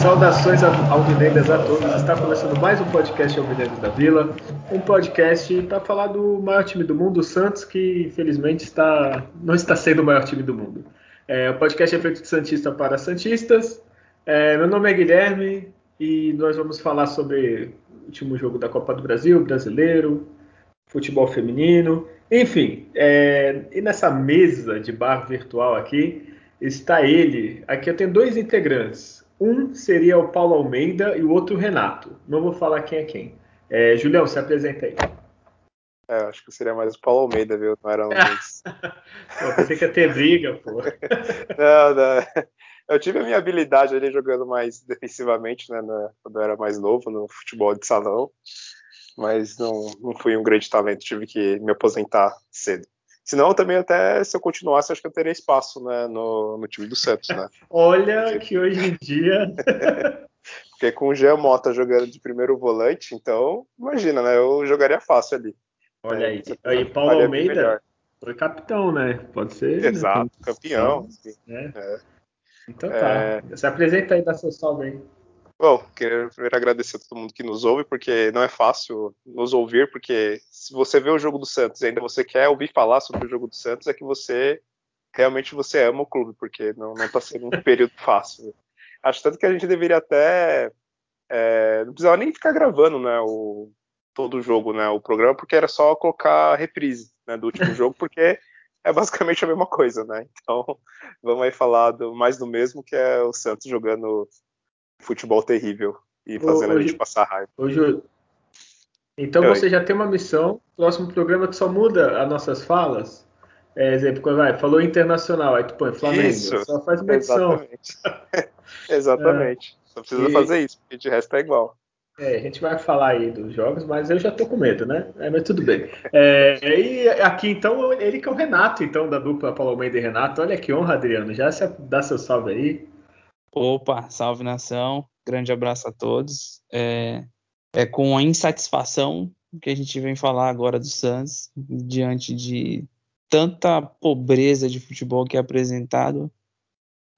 Saudações alvinegras a todos. Está começando mais um podcast Alvinegras da Vila. Um podcast para falar do maior time do mundo, o Santos, que infelizmente está, não está sendo o maior time do mundo. É, o podcast é feito de Santista para Santistas. É, meu nome é Guilherme e nós vamos falar sobre o último jogo da Copa do Brasil, brasileiro, futebol feminino, enfim. É, e nessa mesa de bar virtual aqui está ele. Aqui eu tenho dois integrantes. Um seria o Paulo Almeida e o outro o Renato. Não vou falar quem é quem. É, Julião, se apresenta aí. É, acho que seria mais o Paulo Almeida, viu? Não era um deles. pô, pensei que ia ter briga, pô. não, não. Eu tive a minha habilidade ali jogando mais defensivamente, né? Na, quando eu era mais novo, no futebol de salão. Mas não, não fui um grande talento, tive que me aposentar cedo. Senão, também até se eu continuasse, acho que eu teria espaço né, no, no time do Santos, né? Olha que hoje em dia. Porque com o Jean Mota jogando de primeiro volante, então, imagina, né? Eu jogaria fácil ali. Olha é, aí. Aí, Paulo Almeida foi capitão, né? Pode ser. Exato, né? campeão. É. É. Então tá. É... Se apresenta aí, dá seu salve aí. Bom, quero primeiro agradecer a todo mundo que nos ouve, porque não é fácil nos ouvir, porque se você vê o jogo do Santos e ainda você quer ouvir falar sobre o jogo do Santos, é que você realmente você ama o clube, porque não está sendo um período fácil. Acho tanto que a gente deveria até é, não precisava nem ficar gravando, né, o, todo o jogo, né, o programa, porque era só colocar a reprise né, do último jogo, porque é basicamente a mesma coisa, né? Então, vamos aí falar do, mais do mesmo, que é o Santos jogando futebol terrível e fazendo hoje, a gente passar raiva. Hoje, então você já tem uma missão. Próximo programa que só muda as nossas falas. É, exemplo, quando vai, falou internacional, aí tu põe Flamengo. Isso, só faz uma edição. Exatamente. exatamente. É, só precisa e, fazer isso, porque de resto é igual. É, a gente vai falar aí dos jogos, mas eu já tô com medo, né? É, mas tudo bem. É, e aqui, então, ele que é o Renato, então, da dupla Paulo Almeida e Renato. Olha que honra, Adriano. Já se dá seu salve aí. Opa, salve nação, grande abraço a todos. É, é com a insatisfação que a gente vem falar agora do Santos, diante de tanta pobreza de futebol que é apresentado,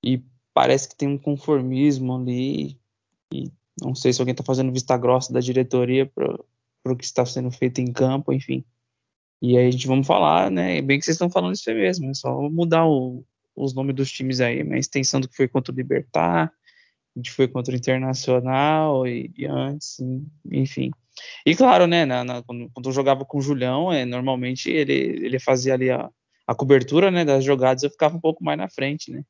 e parece que tem um conformismo ali, e não sei se alguém está fazendo vista grossa da diretoria para o que está sendo feito em campo, enfim. E aí a gente vamos falar, né? Bem que vocês estão falando isso aí mesmo, é só mudar o, os nomes dos times aí, uma extensão do que foi contra o Libertar, a gente foi contra o Internacional e, e antes, enfim. E claro, né, na, na, quando, quando, eu jogava com o Julião, é, normalmente ele, ele fazia ali a, a cobertura né, das jogadas, eu ficava um pouco mais na frente, né?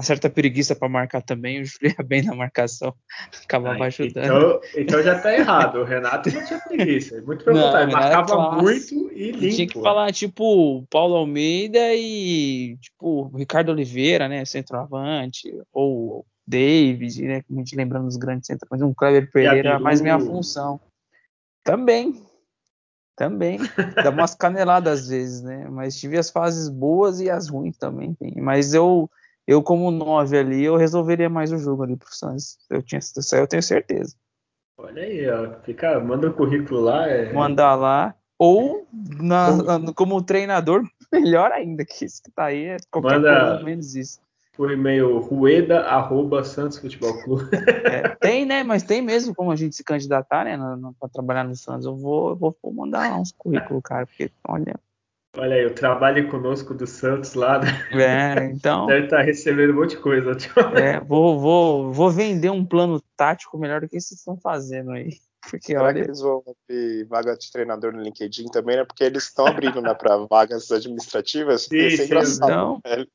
Uma certa preguiça para marcar também, o Júlio ia bem na marcação, acabava ajudando. Então, então já tá errado, o Renato não tinha preguiça, muito pelo contrário, marcava classe, muito e limpo. Tinha que falar, tipo, Paulo Almeida e, tipo, Ricardo Oliveira, né, centroavante, ou David, né, como a gente lembrando dos grandes centroavantes, um Cleber Pereira, mais minha função. Também, também. Dá umas caneladas às vezes, né? Mas tive as fases boas e as ruins também. Mas eu, eu como nove ali, eu resolveria mais o jogo ali pro Santos. Eu tinha isso aí, eu tenho certeza. Olha aí, ó. Fica, manda o currículo lá. É... Mandar lá. Ou na, como... como treinador, melhor ainda, que isso que tá aí é qualquer manda... coisa menos isso por e-mail rueda arroba Santos Futebol Clube. É, tem, né? Mas tem mesmo como a gente se candidatar, né? Para trabalhar no Santos. Eu vou, vou, vou mandar uns currículos, cara, porque olha. Olha aí, o trabalho conosco do Santos lá. Né? É, então. Deve estar tá recebendo um monte de coisa. É, vou, vou, vou vender um plano tático melhor do que vocês estão fazendo aí. Porque Será olha... que eles vão abrir vaga de treinador no LinkedIn também, né? Porque eles estão abrindo, né, para vagas administrativas. Sim, Isso é engraçado. Então, né?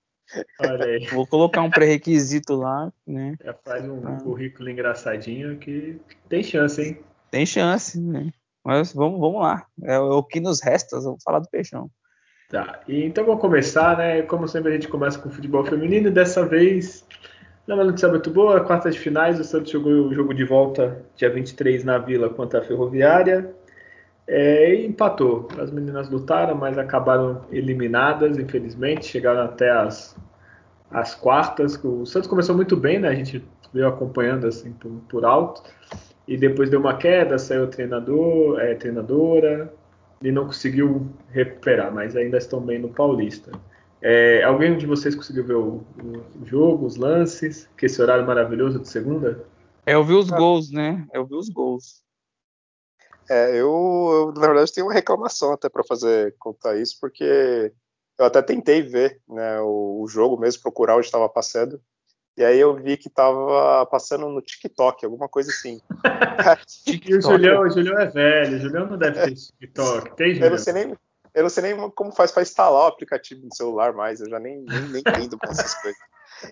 Olha aí. Vou colocar um pré-requisito lá, né? Já faz um ah. currículo engraçadinho que tem chance, hein? Tem chance, né? Mas vamos, vamos lá. É o que nos resta, vamos falar do Peixão. Tá, e então vamos começar, né? Como sempre a gente começa com futebol feminino, dessa vez, não é uma notícia muito boa, quarta de finais, o Santos jogou o jogo de volta dia 23 na Vila contra a Ferroviária. É, e empatou. As meninas lutaram, mas acabaram eliminadas, infelizmente. Chegaram até as, as quartas. O Santos começou muito bem, né? A gente veio acompanhando assim por, por alto. E depois deu uma queda, saiu treinador, é, treinadora, e não conseguiu recuperar, mas ainda estão bem no Paulista. É, alguém de vocês conseguiu ver o, o, jogo, os lances, que esse horário maravilhoso de segunda? É, eu vi os gols, né? Eu vi os gols. É, eu, eu na verdade tenho uma reclamação até para fazer contar isso, porque eu até tentei ver né, o, o jogo mesmo, procurar onde estava passando, e aí eu vi que tava passando no TikTok, alguma coisa assim. TikTok. E o Julião, o Julião é velho, o Julião não deve ter TikTok. Tem, Julião? Eu não sei nem, eu não sei nem como faz para instalar o aplicativo no celular mais, eu já nem, nem, nem entendo com essas coisas.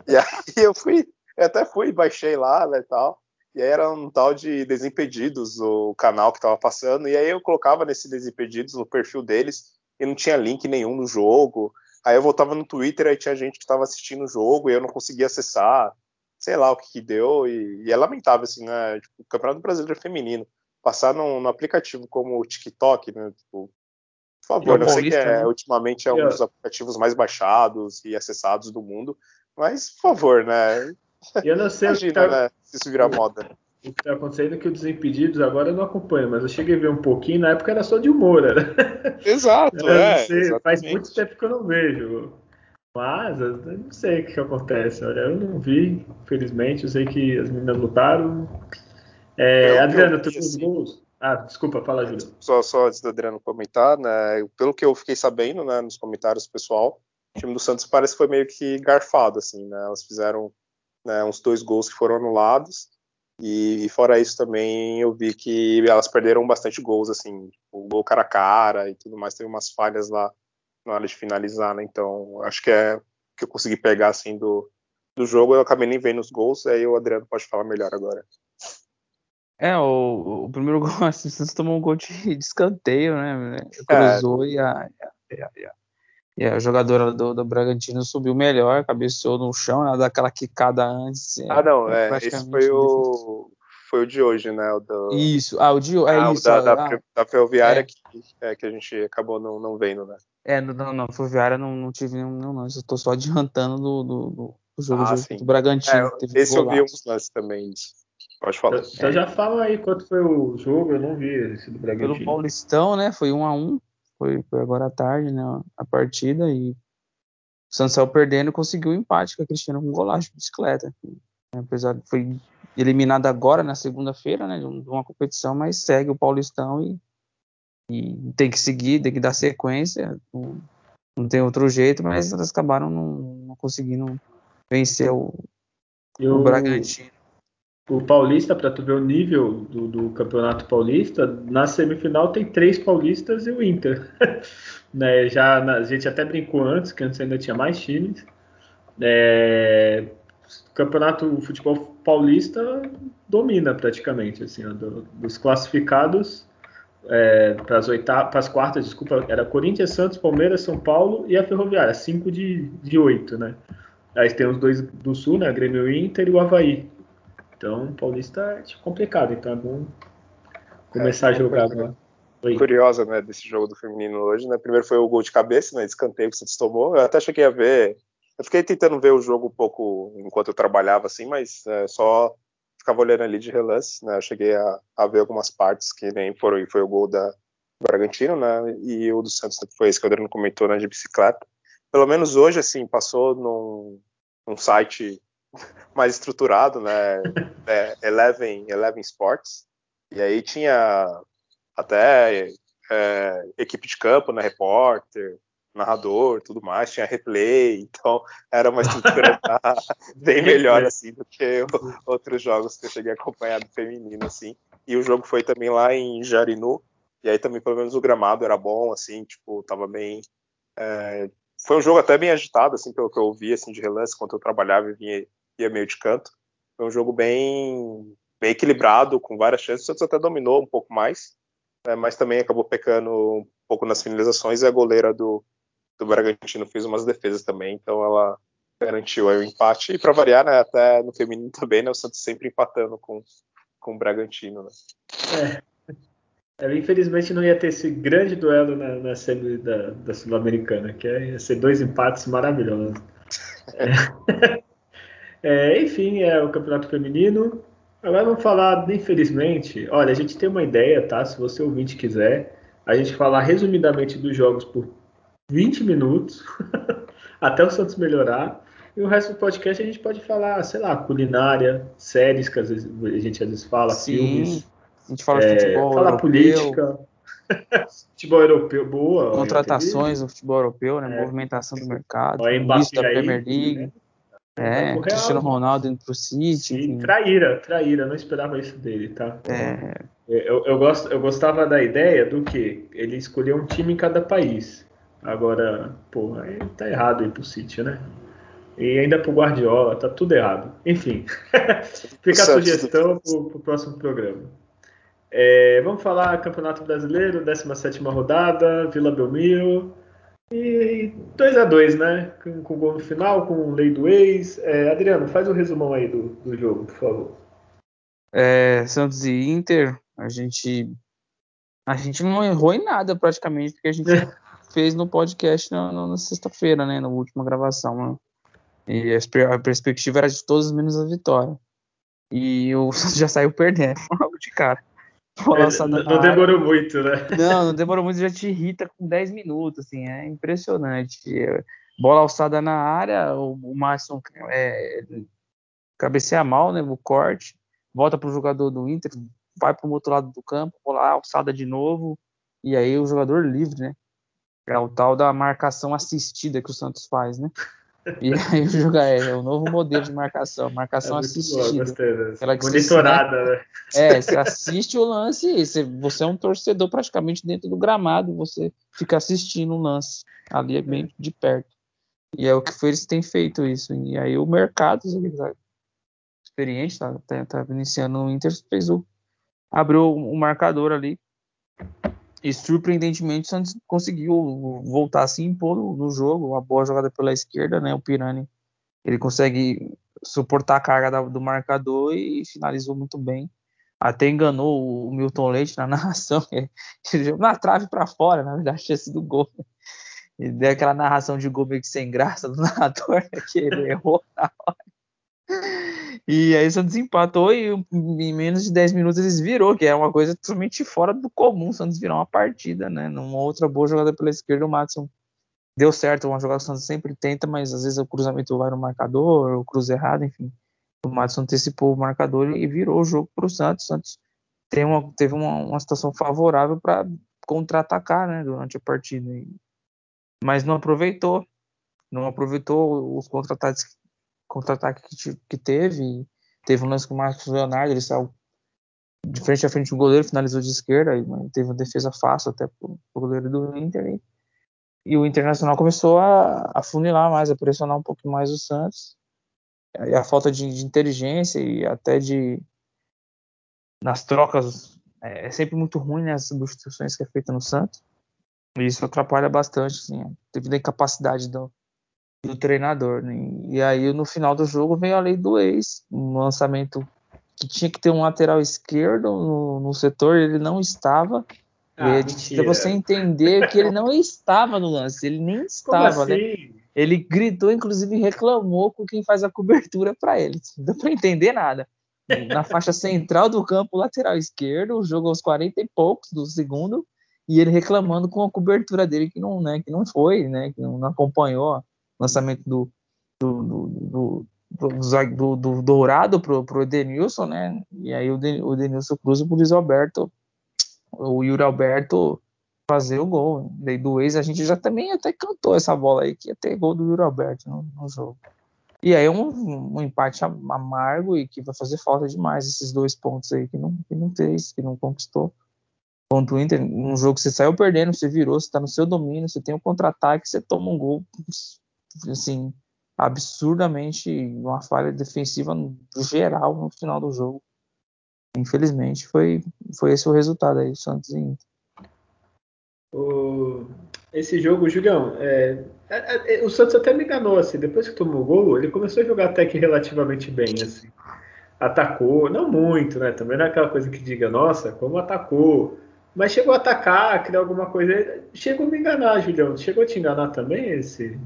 E aí eu fui, eu até fui, baixei lá, né, tal. E aí era um tal de Desimpedidos, o canal que tava passando, e aí eu colocava nesse Desimpedidos, no perfil deles, e não tinha link nenhum no jogo, Aí eu voltava no Twitter, aí tinha gente que estava assistindo o jogo e eu não conseguia acessar, sei lá o que, que deu, e, e, é lamentável, assim, né? Tipo, o Campeonato Brasileiro Feminino, passar num, num aplicativo como o TikTok, né? Tipo, por favor, eu sei que é, né? ultimamente é um dos aplicativos mais baixados e acessados do mundo, mas, por favor, né? Eu não sei Imagina, tá... né, se isso virar moda o que está acontecendo é que o Desimpedidos agora eu não acompanho, mas eu cheguei a ver um pouquinho, na época era só de humor, né? Exato, é. Sei, faz muito tempo que eu não vejo. Mas eu não sei o que, que acontece. Olha, eu não vi, infelizmente. Eu sei que as meninas lutaram. É, Adriano, tu viu os gols? Ah, desculpa, fala, Júlio. Só, só antes do Adriano comentar, né? Pelo que eu fiquei sabendo, né, nos comentários pessoal, o time do Santos parece que foi meio que garfado, assim, né? Elas fizeram né, uns dois gols que foram anulados. E, e, fora isso também eu vi que elas perderam bastante gols, assim, o gol cara a cara e tudo mais, teve umas falhas lá na hora de finalizar, né? Então acho que é que eu consegui pegar assim do, do jogo, eu acabei nem vendo os gols, aí o Adriano pode falar melhor agora. É, o, o primeiro gol, assim, você tomou um gol de, de escanteio, né? Cruzou é. e, a, a, a, e a jogadora do, do Bragantino subiu melhor, cabeceou no chão, ela dá aquela quicada antes. É, ah, não, é, esse foi o, foi o de hoje, né? O do, isso, ah, o de é ah, isso. Da, da, ah, da ferroviária é. que, é, que a gente acabou não, não vendo, né? É, não, não, ferroviária não, não tive nenhum, não, não. Eu tô só adiantando do, do, do jogo ah, do, do Bragantino. É, esse eu vi uns lances também Pode falar. Então já fala aí quanto foi o jogo, eu não vi esse do Bragantino. Pelo Paulistão, né? Foi um a um foi, foi agora à tarde, né, a partida, e o saiu perdendo conseguiu o um empate com a Cristina com um golaço de bicicleta. Apesar de foi eliminado agora na segunda-feira, né, de uma competição, mas segue o Paulistão e, e tem que seguir, tem que dar sequência, não, não tem outro jeito, mas elas acabaram não, não conseguindo vencer o, o Bragantino o Paulista, para tu ver o nível do, do, Campeonato Paulista, na semifinal tem três paulistas e o Inter. né, já a gente até brincou antes, que antes ainda tinha mais times. É, Campeonato o Futebol Paulista domina praticamente, assim, do, dos classificados é, para as oitavas, quartas, desculpa, era Corinthians, Santos, Palmeiras, São Paulo e a Ferroviária, cinco de, de oito, né? Aí tem os dois do Sul, né? Grêmio Inter e o Havaí. Então, o Paulista é complicado, então é bom começar é, a jogar agora. Curiosa, né, desse jogo do feminino hoje, né? Primeiro foi o gol de cabeça, né? Escanteio que o Santos tomou. Eu até cheguei a ver. Eu fiquei tentando ver o jogo um pouco enquanto eu trabalhava, assim, mas é, só ficava olhando ali de relance, né? Eu cheguei a, a, ver algumas partes que nem foram, foi o gol da Bragantino, né? E o do Santos que foi esse que o Adriano comentou, né? De bicicleta. Pelo menos hoje, assim, passou num, num site mais estruturado, né? É, Eleven, Eleven Sports. E aí tinha até é, equipe de campo, né? Repórter, narrador, tudo mais, tinha replay, então era uma estrutura bem melhor assim do que outros jogos que eu cheguei a acompanhar do feminino assim. E o jogo foi também lá em Jarinu, e aí também pelo menos o gramado era bom, assim, tipo, tava bem é, foi um jogo até bem agitado, assim, pelo que eu ouvi, assim, de relance, quando eu trabalhava e vinha e é meio de canto. Foi um jogo bem, bem equilibrado, com várias chances. O Santos até dominou um pouco mais, né, mas também acabou pecando um pouco nas finalizações e a goleira do, do Bragantino fez umas defesas também, então ela garantiu aí o empate. E para variar, né, até no feminino também, né, o Santos sempre empatando com, com o Bragantino. Né. É. É, infelizmente não ia ter esse grande duelo na, na semi da, da Sul-Americana, que é, ia ser dois empates maravilhosos. É. É, enfim, é o campeonato feminino. Agora vamos falar, infelizmente, olha, a gente tem uma ideia, tá? Se você ouvinte quiser, a gente falar resumidamente dos jogos por 20 minutos, até o Santos melhorar. E o resto do podcast a gente pode falar, sei lá, culinária, séries que às vezes, a gente às vezes fala, Sim, filmes. A gente fala é, futebol fala europeu, política. futebol europeu, boa. contratações do futebol europeu, né? É. Movimentação do mercado, Ó, início da aí, Premier League. né? É, Cristiano. Ronaldo indo pro City, Sim, traíra, traíra, não esperava isso dele, tá? É, Eu, eu, gosto, eu gostava da ideia do que ele escolheu um time em cada país. Agora, pô, aí tá errado ir pro City, né? E ainda pro Guardiola, tá tudo errado. Enfim, fica a sugestão pro, pro próximo programa. É, vamos falar Campeonato Brasileiro, 17 rodada, Vila Belmiro. E 2 a 2 né? Com, com gol no final, com lei do ex. É, Adriano, faz o resumão aí do, do jogo, por favor. é, Santos e Inter, a gente a gente não errou em nada praticamente, porque a gente fez no podcast na, na- sexta-feira, né? Na última gravação. né? E a, a perspectiva era de todos menos a vitória. E o Santos já saiu perdendo logo de cara. É, não área. demorou muito, né? Não, não demorou muito, já te irrita com 10 minutos, assim, é impressionante. Bola alçada na área, o, o Márcio é, cabeceia mal, né, o corte, volta pro jogador do Inter, vai pro outro lado do campo, bola alçada de novo, e aí o jogador livre, né? É o tal da marcação assistida que o Santos faz, né? E aí o jogador é, o novo modelo de marcação, É marcação boa, assistida. que você Monitorada, né? É, você assiste o lance e você, é um torcedor praticamente dentro do gramado, você fica assistindo o lance ali é bem de perto. E é o que foi, eles têm feito isso. E aí o mercado, tá experiente, tá, tá, tá iniciando no Inter, fez o, abriu o marcador ali. E surpreendentemente o Santos conseguiu voltar a se impor no, jogo, uma boa jogada pela esquerda, né? O Pirani ele consegue suportar a carga do marcador e finalizou muito bem. Até enganou o Milton Leite na narração. na trave para fora, na verdade tinha sido gol. E deu aquela narração de gol meio que sem graça do narrador, né, que ele errou na hora. E aí o Santos empatou e em menos de 10 minutos eles virou, que é uma coisa totalmente fora do comum. O Santos virou uma partida, né? Numa outra boa jogada pela esquerda, o Matson deu certo, uma jogada que o Santos sempre tenta, mas às vezes o cruzamento vai no marcador, o cruza errado, enfim. O Matson antecipou o marcador e virou o jogo para o Santos. O Santos tem uma, teve uma, uma situação favorável para contra-atacar né, durante a partida. Mas não aproveitou. Não aproveitou os contra-ataques contra-ataque que, que teve. Teve um lance com o Marcos Leonardo, ele saiu de frente a frente do goleiro, finalizou de esquerda, e teve uma defesa fácil até pro goleiro do Inter. E, e o Internacional começou a, a funilar mais, a pressionar um pouco mais o Santos. E a falta de, de inteligência e até de nas trocas é, é sempre muito ruim né, as substituições que é feita no Santos. E isso atrapalha bastante, assim, devido à incapacidade do, do treinador. Né? E aí no final do jogo veio a lei do ex, um lançamento que tinha que ter um lateral esquerdo no, no setor, ele não estava. Ah, mentira. você entender que ele não estava no lance, ele nem estava, né? assim? Ele gritou, inclusive reclamou com quem faz a cobertura para ele. Não deu para entender nada. Na faixa central do campo, lateral esquerdo, o jogo aos 40 e poucos do segundo, e ele reclamando com a cobertura dele que não, né, que não foi, né, que não, não acompanhou lançamento do, do, do, do, do, Dourado pro, pro Edenilson, né? E aí o, Den, o Edenilson cruza pro Luiz Alberto, o Yuri Alberto fazer o gol. Daí do ex a gente já também até cantou essa bola aí, que ia ter gol do Yuri Alberto no, no jogo. E aí um, um empate am- amargo e que vai fazer falta demais esses dois pontos aí que não, que não fez, que não conquistou. Contra o Inter, um jogo que você saiu perdendo, você virou, você tá no seu domínio, você tem um contra-ataque, você toma um gol, assim, absurdamente, uma falha defensiva geral no final do jogo. Infelizmente, foi, foi esse o resultado aí, Santos e Inter. O- Esse jogo, Julião, é, é, é, o Santos até me enganou, assim, depois que tomou o gol, ele começou a jogar até que relativamente bem, assim. Atacou, não muito, né? Também não é aquela coisa que diga, nossa, como atacou. Mas chegou a atacar, criar alguma coisa. Chegou a me enganar, Julião. Chegou a te enganar também esse,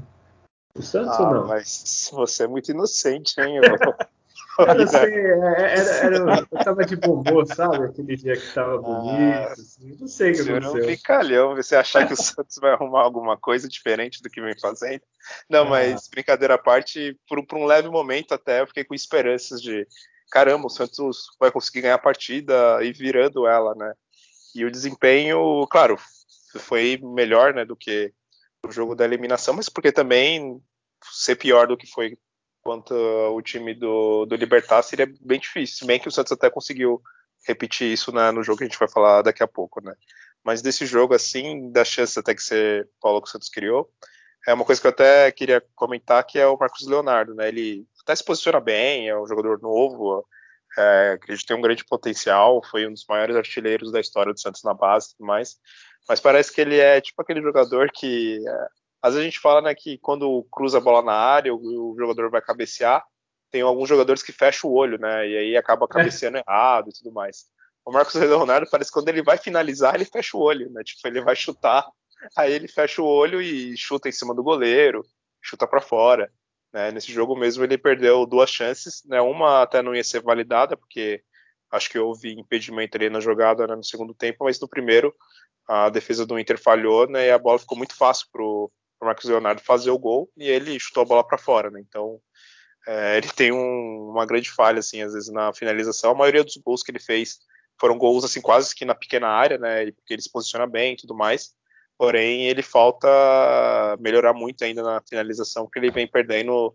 O Santos ah, ou não? Mas você é muito inocente, hein? Eu, sei, era, era, eu tava de bom humor, sabe? Aquele dia que tava ah, bonito. Assim. Não sei o que aconteceu. É um brincalhão, você achar que o Santos vai arrumar alguma coisa diferente do que vem fazendo. Não, ah. mas brincadeira à parte, por, por, um leve momento até eu fiquei com esperanças de caramba, o Santos vai conseguir ganhar a partida e virando ela, né? E o desempenho, claro, foi melhor, né, do que o jogo da eliminação, mas porque também ser pior do que foi quanto o time do, do Libertar seria bem difícil, bem que o Santos até conseguiu repetir isso né, no jogo que a gente vai falar daqui a pouco, né? Mas desse jogo, assim, da chance até que você falou que o Santos criou, é uma coisa que eu até queria comentar, que é o Marcos Leonardo, né? Ele até se posiciona bem, é um jogador novo, é, acredito que tem um grande potencial, foi um dos maiores artilheiros da história do Santos na base e tudo mais, mas parece que ele é tipo aquele jogador que é, às vezes a gente fala né, que quando cruza a bola na área, o, o, jogador vai cabecear, tem alguns jogadores que fecham o olho, né? E aí acaba é. cabeceando é. errado e tudo mais. O Marcos Leonardo parece que quando ele vai finalizar, ele fecha o olho, né? Tipo, ele vai chutar, aí ele fecha o olho e chuta em cima do goleiro, chuta para fora. Né? Nesse jogo mesmo ele perdeu duas chances, né? Uma até não ia ser validada, porque acho que houve impedimento ali na jogada né, no segundo tempo, mas no primeiro a defesa do Inter falhou, né? E a bola ficou muito fácil pro, o Marcos Leonardo fazer o gol e ele chutou a bola para fora, né? Então é, ele tem um, uma grande falha, assim, às vezes na finalização. A maioria dos gols que ele fez foram gols, assim, quase que na pequena área, né? Porque ele se posiciona bem e tudo mais. Porém, ele falta melhorar muito ainda na finalização, porque ele vem perdendo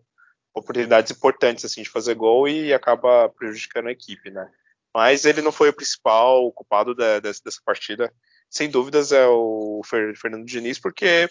oportunidades importantes, assim, de fazer gol e acaba prejudicando a equipe, né? Mas ele não foi o principal culpado da, dessa, dessa partida. Sem dúvidas é o Fernando Diniz, porque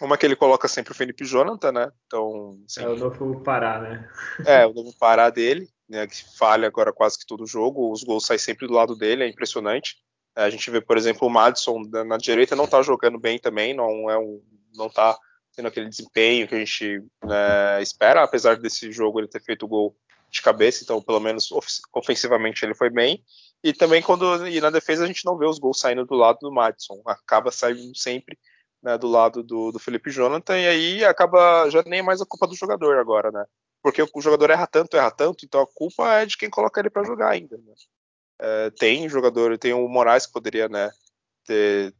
uma que ele coloca sempre o Felipe Jonathan, né? Então, é o novo Pará, né? é, o novo Pará dele, né? Que falha agora quase que todo jogo. Os gols saem sempre do lado dele, é impressionante. A gente vê, por exemplo, o Madison na direita não tá jogando bem também, não é um, não tá tendo aquele desempenho que a gente né, espera, apesar desse jogo ele ter feito o gol de cabeça, então pelo menos ofensivamente ele foi bem. E também quando e na defesa a gente não vê os gols saindo do lado do Madison, acaba saindo sempre né, do lado do, do Felipe Jonathan, e aí acaba já nem mais a culpa do jogador agora, né? Porque o jogador erra tanto, erra tanto, então a culpa é de quem coloca ele para jogar ainda. Né? É, tem jogador, tem o Moraes que poderia né, ter,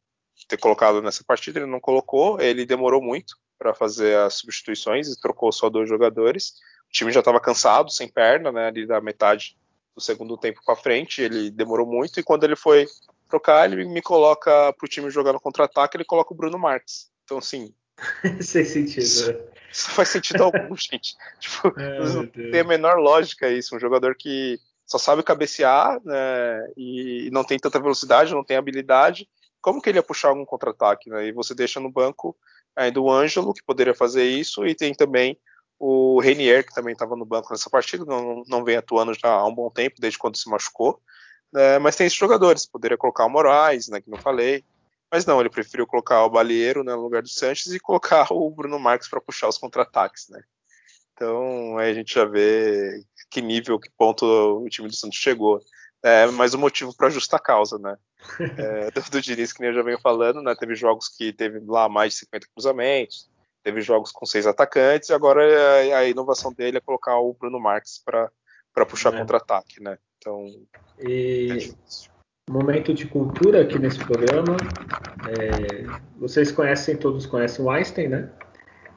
ter colocado nessa partida, ele não colocou, ele demorou muito para fazer as substituições e trocou só dois jogadores. O time já estava cansado, sem perna, né, ali da metade do segundo tempo para frente, ele demorou muito e quando ele foi trocar, ele me coloca pro time jogar no contra-ataque, ele coloca o Bruno Marques. Então, assim. Sem sentido. Isso, né? isso faz sentido algum, gente. Tipo, é, não tem a menor lógica isso. Um jogador que só sabe cabecear né, e não tem tanta velocidade, não tem habilidade. Como que ele ia puxar algum contra-ataque? Né? E você deixa no banco ainda o Ângelo, que poderia fazer isso, e tem também o Renier, que também estava no banco nessa partida, não, não vem atuando já há um bom tempo, desde quando se machucou. É, mas tem esses jogadores, poderia colocar o Moraes, né, que não falei. Mas não, ele preferiu colocar o Balieiro né, no lugar do Sanches e colocar o Bruno Marques para puxar os contra-ataques, né? Então aí a gente já vê que nível, que ponto o time do Santos chegou. É, mas o motivo para justa causa, né? É, do, do Diniz, que nem eu já venho falando, né? Teve jogos que teve lá mais de 50 cruzamentos, teve jogos com seis atacantes, e agora a, a inovação dele é colocar o Bruno Marques para puxar é. contra-ataque, né? Então. E é momento de cultura aqui nesse programa. É, vocês conhecem, todos conhecem o Einstein, né?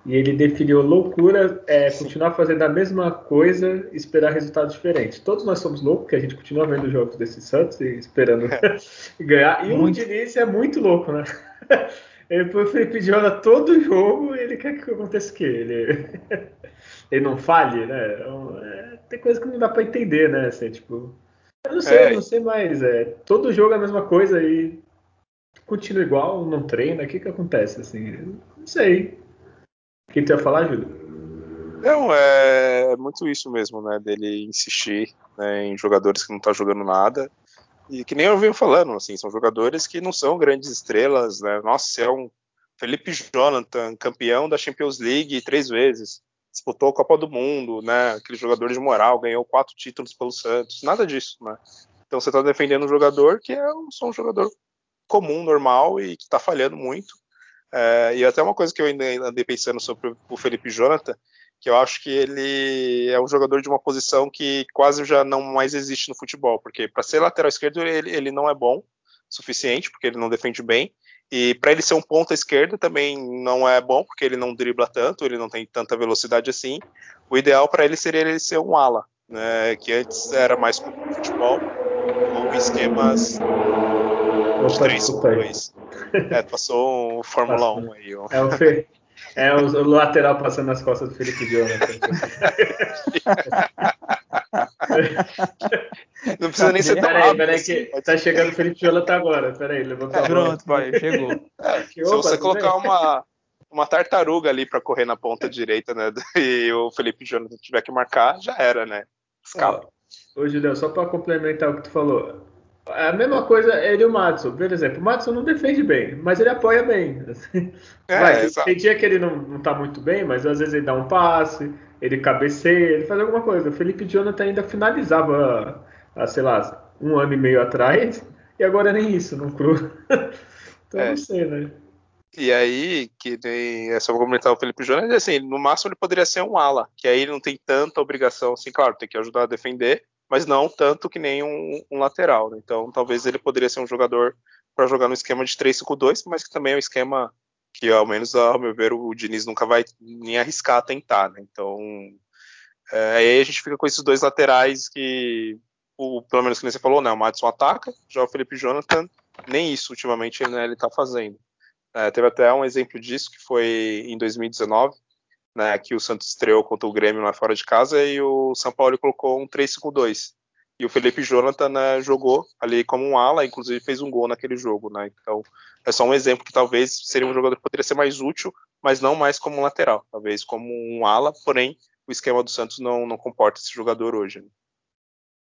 E ele definiu loucura é continuar fazendo a mesma coisa e esperar resultados diferentes. Todos nós somos loucos, porque a gente continua vendo jogos desses Santos e esperando ganhar. E muito. o Diniz é muito louco, né? Ele foi Felipe Jola todo jogo e ele quer que aconteça o quê? Ele, ele não falhe, né? Então, é, tem coisa que não dá para entender, né? Assim, tipo, eu não sei, é. não sei mais. É, todo jogo é a mesma coisa e continua igual, não treina. O que que acontece? Assim, não sei. O que tu ia falar, Júlio? Não, é, é muito isso mesmo, né? Dele insistir né, em jogadores que não tá jogando nada. E que nem eu venho falando, assim, são jogadores que não são grandes estrelas, né? Nossa, é um Felipe Jonathan, campeão da Champions League três vezes disputou a Copa do Mundo, né? Aquele jogador de moral, ganhou quatro títulos pelo Santos, nada disso, né? Então você está defendendo um jogador que é só um jogador comum, normal e que está falhando muito. É, e até uma coisa que eu ainda andei pensando sobre o Felipe Jonathan, que eu acho que ele é um jogador de uma posição que quase já não mais existe no futebol, porque para ser lateral esquerdo ele, ele não é bom suficiente, porque ele não defende bem, e para ele ser um ponta esquerda também não é bom, porque ele não dribla tanto, ele não tem tanta velocidade assim. O ideal para ele seria ele ser um ala, né, que antes era mais futebol, com esquemas de 3 2. É, passou um Fórmula 1 aí. Ó. É o, Fe... é o, o lateral passando nas costas do Felipe Jonathan. Não precisa nem ser tão peraí, rápido. Peraí, assim, que tá chegando o Felipe Jonathan agora. Peraí, levantou a. Pronto, pai, chegou. É, Que se opa, você colocar bem? uma, uma tartaruga ali para correr na ponta direita, né? E o Felipe Jonathan tiver que marcar, já era, né? Escapa. Ó, Ô, Julião, só para complementar o que tu falou. A mesma coisa ele e o Madison. Por exemplo, o Madison não defende bem, mas ele apoia bem. assim. É, Vai, tem- dia que ele não, não tá muito bem, mas às vezes ele dá um passe, ele cabeceia, ele faz alguma coisa. O Felipe Jonathan ainda finalizava, há, sei lá, um ano e meio atrás, e agora nem isso, não cru. então É. não sei, né? E aí, que nem é só comentar o Felipe Jonathan, assim, no máximo ele poderia ser um ala, que aí ele não tem tanta obrigação, assim, claro, tem que ajudar a defender, mas não tanto que nem um, um lateral. né? Então, talvez ele poderia ser um jogador para jogar no esquema de 3-5-2, mas que também é um esquema que, ao menos ao meu ver, o Diniz nunca vai nem arriscar tentar, né? Então, é, aí a gente fica com esses dois laterais que, o, pelo menos que você falou, né? O Madison ataca, já o Felipe Jonathan, nem isso ultimamente né, ele tá fazendo. É, teve até um exemplo disso que foi em 2019, né, que o Santos estreou contra o Grêmio lá fora de casa e o São Paulo colocou um 3-5-2. E o Felipe Jonathan né, jogou ali como um ala, inclusive fez um gol naquele jogo. Né? Então é só um exemplo que talvez seria um jogador que poderia ser mais útil, mas não mais como um lateral, talvez como um ala, porém o esquema do Santos não, não comporta esse jogador hoje. né?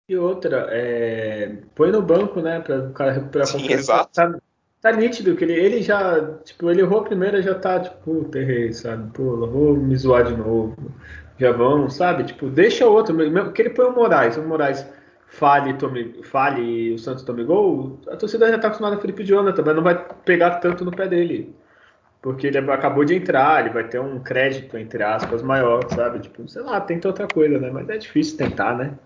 E outra, é, põe no banco, né, para o cara recuperar a confiança. exato. Tá, tá nítido que ele, ele já, tipo, ele errou a primeira, já tá, tipo, puta, errei, sabe? Pô, vou me zoar de novo. Já vão, sabe? Tipo, deixa o outro, que ele põe o Moraes, o Moraes fale, tome, fale e o Santos tome gol, a torcida já tá acostumada a Felipe Jonathan, mas não vai pegar tanto no pé dele. Porque ele acabou de entrar, ele vai ter um crédito, entre aspas, maior, sabe? Tipo, sei lá, tenta outra coisa, né? Mas é difícil tentar, né?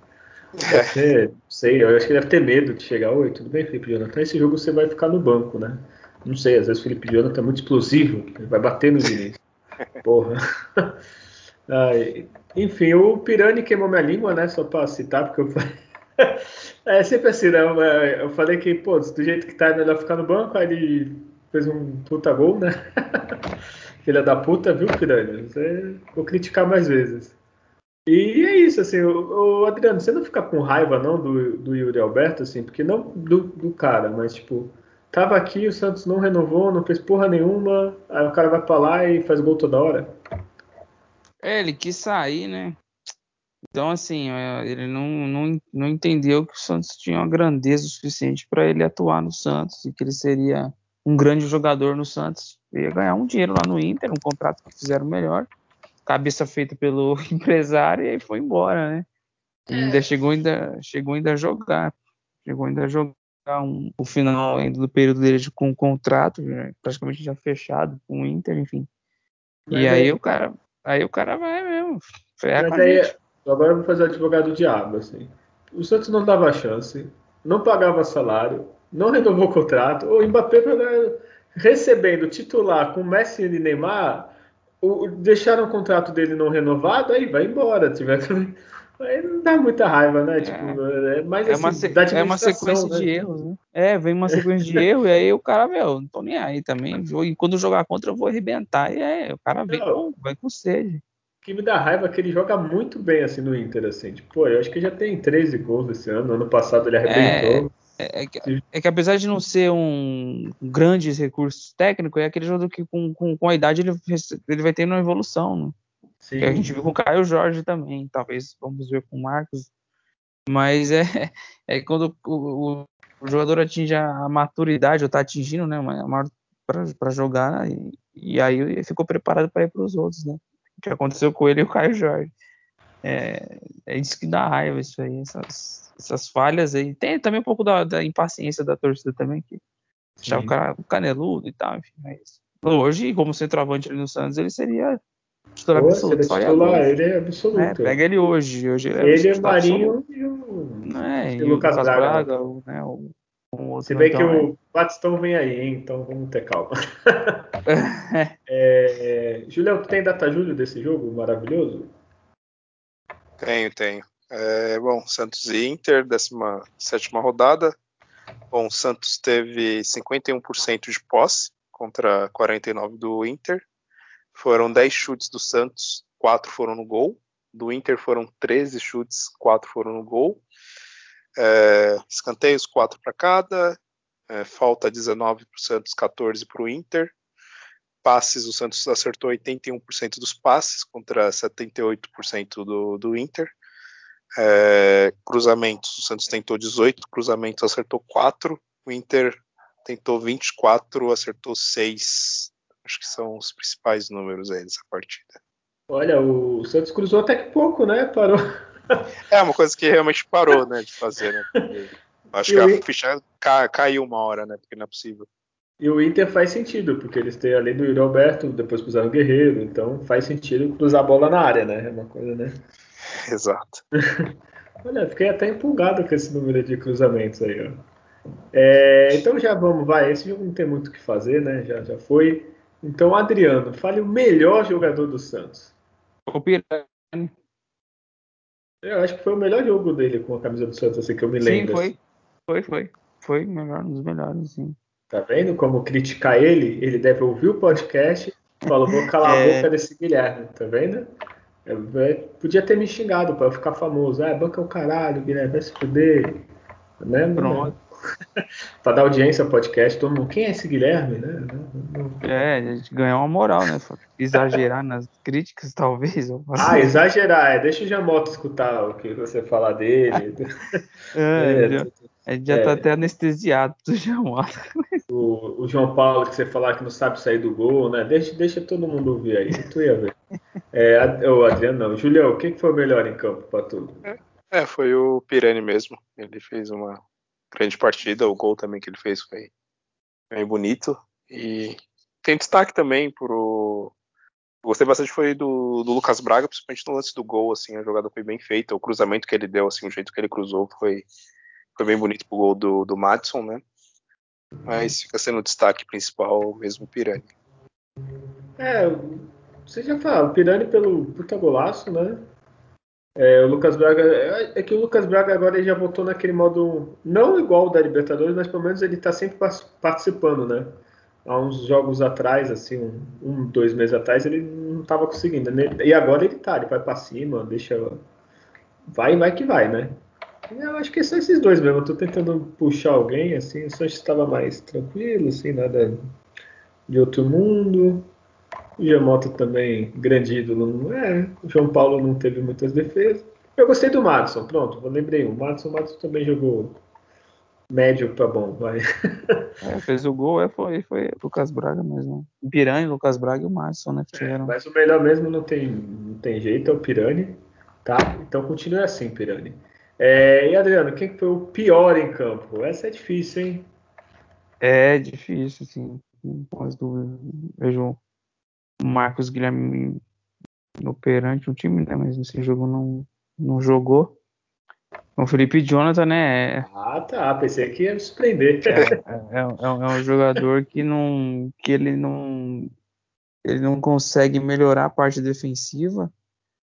Ter, sei, eu acho que deve ter medo de chegar. Oi, tudo bem, Felipe Jonathan? Esse jogo você vai ficar no banco, né? Não sei, às vezes o Felipe Jonathan é muito explosivo, ele vai bater no Diniz. Porra. Ai, enfim, o Pirani queimou minha língua, né? Só pra citar, porque eu falei. É sempre assim, né? Eu falei que, pô, do jeito que tá, é melhor ficar no banco, aí ele fez um puta gol, né? Filha da puta, viu, Pirani? Vou criticar mais vezes. E é isso, assim, o, Adriano, você não fica com raiva não do, do Yuri Alberto, assim, porque não do, do cara, mas tipo, tava aqui, o Santos não renovou, não fez porra nenhuma, aí o cara vai pra lá e faz gol toda hora. É, ele quis sair, né? Então, assim, é, ele não, não, não entendeu que o Santos tinha uma grandeza o suficiente para ele atuar no Santos e que ele seria um grande jogador no Santos. Ia ganhar um dinheiro lá no Inter, um contrato que fizeram melhor, cabeça feita pelo empresário e aí foi embora, né? E ainda chegou ainda chegou ainda a jogar, chegou ainda a jogar um, o final ainda do período dele de- com o contrato, já- praticamente já fechado com o Inter, enfim. Mas e aí aí- o cara, aí o cara vai mesmo, Mas aí, agora eu vou fazer o advogado do diabo, assim. O Santos não dava chance, não pagava salário, não renovou o contrato. O Mbappé né, recebendo titular com Messi e Neymar, o, deixaram o contrato dele não renovado, aí vai embora. Tiver. Aí não dá muita raiva, né? Tipo, é mais É assim, uma, se- é uma sequência né? de erros, né? É, vem uma sequência de erros, e aí o cara, meu, não tô nem aí também. E quando jogar contra, eu vou arrebentar. E aí, o cara vem Não. com, vai com sede. O que me dá raiva é que ele joga muito bem assim no Inter, assim. Tipo, pô, eu acho que já tem 13 gols esse ano. Ano passado ele arrebentou. É, é que, é que apesar de não ser um grande recurso técnico, é aquele jogador que com, com, com a idade ele, ele vai tendo uma evolução, né? Sim. A gente viu com o Caio Jorge também, talvez vamos ver com o Marcos. Mas é, é quando o, o, o jogador atinge a maturidade, ou está atingindo, né, para jogar, e, e, aí ele ficou preparado para ir para os outros, né? O que aconteceu com ele e o Caio Jorge. É, é isso que dá raiva, isso aí, essas, essas falhas aí. Tem também um pouco da, da impaciência da torcida também, que achava o cara caneludo e tal, enfim, mas Hoje, como centroavante ali no Santos, ele seria titular Pô, absoluto. ele é titular, ele é absoluto. É, pega ele hoje. hoje ele é, ele é Marinho e o, é, e o Lucas, Braga. Braga o, né, o, o Se bem então, que o Batistão vem aí, hein? então vamos ter calma. é, Julião, tu tem data julho desse jogo maravilhoso? Tenho, tenho. É, bom, Santos e Inter, 17 rodada. Bom, Santos teve 51% de posse contra 49% do Inter. Foram 10 chutes do Santos, 4 foram no gol. Do Inter foram 13 chutes, 4 foram no gol. É, escanteios, 4 para cada. É, falta 19 para o Santos, 14 para o Inter. Passes, o Santos acertou 81% dos passes contra 78% do, do Inter. É, cruzamentos, o Santos tentou 18, cruzamentos acertou 4. O Inter tentou 24, acertou 6. Acho que são os principais números aí dessa partida. Olha, o Santos cruzou até que pouco, né? Parou. É uma coisa que realmente parou, né, de fazer, né? acho que a ficha caiu uma hora, né? Porque não é possível. E o Inter faz sentido, porque eles têm além do Yuri Alberto, depois cruzaram o Guerreiro, então faz sentido cruzar a bola na área, né? É uma coisa, né? Exato. Olha, fiquei até empolgado com esse número de cruzamentos aí, ó. É, então já vamos, vai. Esse jogo não tem muito o que fazer, né? Já, já foi. Então, Adriano, fale o melhor jogador do Santos. O Pirani. Eu acho que foi o melhor jogo dele com a camisa do Santos, assim que eu me lembro. Sim, foi. Foi, foi. Foi melhor, um dos melhores, sim. Tá vendo como criticar ele? Ele deve ouvir o podcast e falou: vou calar é... a boca desse Guilherme, tá vendo? Eu, eu, podia ter me xingado para eu ficar famoso. Ah, banca é o caralho, Guilherme, vai se fuder. Né? Pronto. para dar audiência ao podcast, todo mundo, quem é esse Guilherme, né? É, a gente ganhar uma moral, né? Exagerar nas críticas, talvez. Ah, exagerar, é. Deixa o Jamoto escutar o que você falar dele. é, é, a gente já tá é. tá até anestesiado do Jamoto. O, o, João Paulo, que você falar que não sabe sair do gol, né? Deixa, deixa todo mundo ouvir aí, tu ia ver. É, o Adriano não. Julião, o que foi o melhor em campo para tudo? É, foi o Pirani mesmo. Ele fez uma grande partida. O gol também que ele fez foi bem bonito. E tem destaque também pro. Gostei bastante foi do, do, Lucas Braga, principalmente no lance do gol, assim, a jogada foi bem feita, o cruzamento que ele deu, assim, o jeito que ele cruzou foi, foi bem bonito pro gol do, do Madison, né? Mas fica sendo o destaque principal mesmo o Pirani. É, você já fala, o Pirani pelo puta golaço, né? É, o Lucas Braga. É, é que o Lucas Braga agora já voltou naquele modo. Não igual o da Libertadores, mas pelo menos ele está sempre participando, né? Há uns jogos atrás, assim, um, um dois meses atrás, ele não estava conseguindo. Né? E agora ele tá, ele vai para cima, deixa. Vai, vai que vai, né? Eu acho que são esses dois mesmo. Eu tô tentando puxar alguém, assim. O Sanches estava mais tranquilo, assim, nada de outro mundo. O Giamotto também, grande ídolo, não é. O João Paulo não teve muitas defesas. Eu gostei do Madison, pronto, eu lembrei. O Madison, o Madison também jogou médio para bom, vai. É, fez o gol, é, foi, foi Lucas Braga mesmo. Pirani, Lucas Braga e o Madison, né? É, mas o melhor mesmo não tem, não tem jeito, é o Pirani, tá? Então continue assim, Pirani. É, e Adriano, quem foi o pior em campo? Essa é difícil, hein? É difícil, sim. Com as dúvidas. Vejo o Marcos Guilherme no perante o time, né? Mas nesse jogo não, não jogou. O Felipe Jonathan, né? É ah, tá. Pensei que ia me surpreender. É, é, é, é, um jogador que não. que ele não. ele não consegue melhorar a parte defensiva.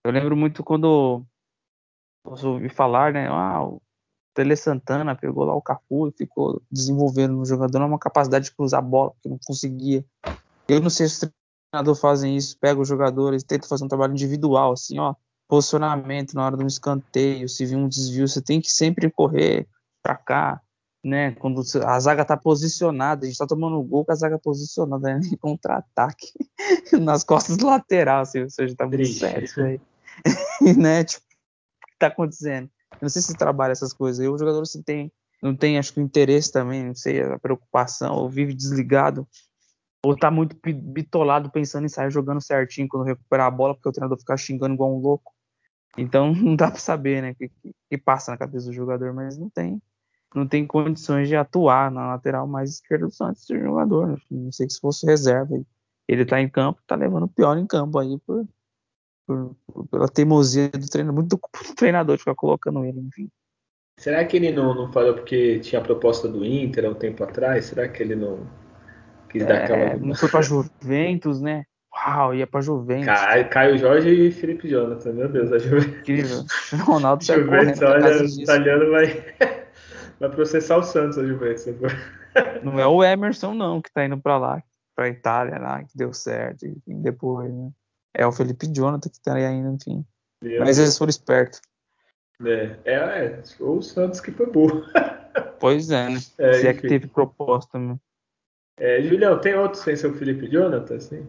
Eu lembro muito quando eu ouvi falar, né? Ah, o Tele Santana pegou lá o Cafu e ficou desenvolvendo no jogador uma capacidade de cruzar a bola, que não conseguia. Eu não sei se treinador fazem isso, pega os jogadores, tenta fazer um trabalho individual, assim, ó, posicionamento na hora de um escanteio, se vir um desvio, você tem que sempre correr para cá, né? Quando a zaga tá posicionada, a gente tá tomando gol com a zaga posicionada, né? contra-ataque nas costas do lateral, assim, ou seja, tá muito Triste. sério isso aí. né? Tipo, tá acontecendo? Eu não sei se trabalha essas coisas. E o jogador se tem, não tem, acho que o interesse também, não sei, a preocupação, ou vive desligado ou tá muito bitolado pensando em sair jogando certinho quando recuperar a bola, porque o treinador fica xingando igual um louco. Então não dá para saber, né, o que, que, passa na cabeça do jogador, mas não tem, não tem condições de atuar na lateral mais esquerda do Santos, esse jogador. Né? Não sei se fosse reserva. ele tá em campo, tá levando o pior em campo aí por, por, pela teimosia do treinador, muito do treinador ficar colocando ele, enfim. Será que ele não, não falou porque tinha a proposta do Inter há um tempo atrás? Será que ele não quis é, dar aquela. Não foi pra Juventus, né? Uau, ia pra Juventus. Caio, Caio Jorge e Felipe Jonathan, meu Deus, a Juventus. Incrível. Ronaldo sai Juventus, olha, o italiano vai, vai processar o Santos, a Juventus. Não é o Emerson, não, que tá indo pra lá, pra Itália lá, que deu certo, e depois, né? É o Felipe Jonathan que tá aí ainda, enfim. Mas eles foram espertos. É, é, é, ou o Santos que foi burro. Pois é, né? É, Se enfim. é que teve proposta, né? É, Julião, tem outros sem ser o Felipe Jonathan, assim?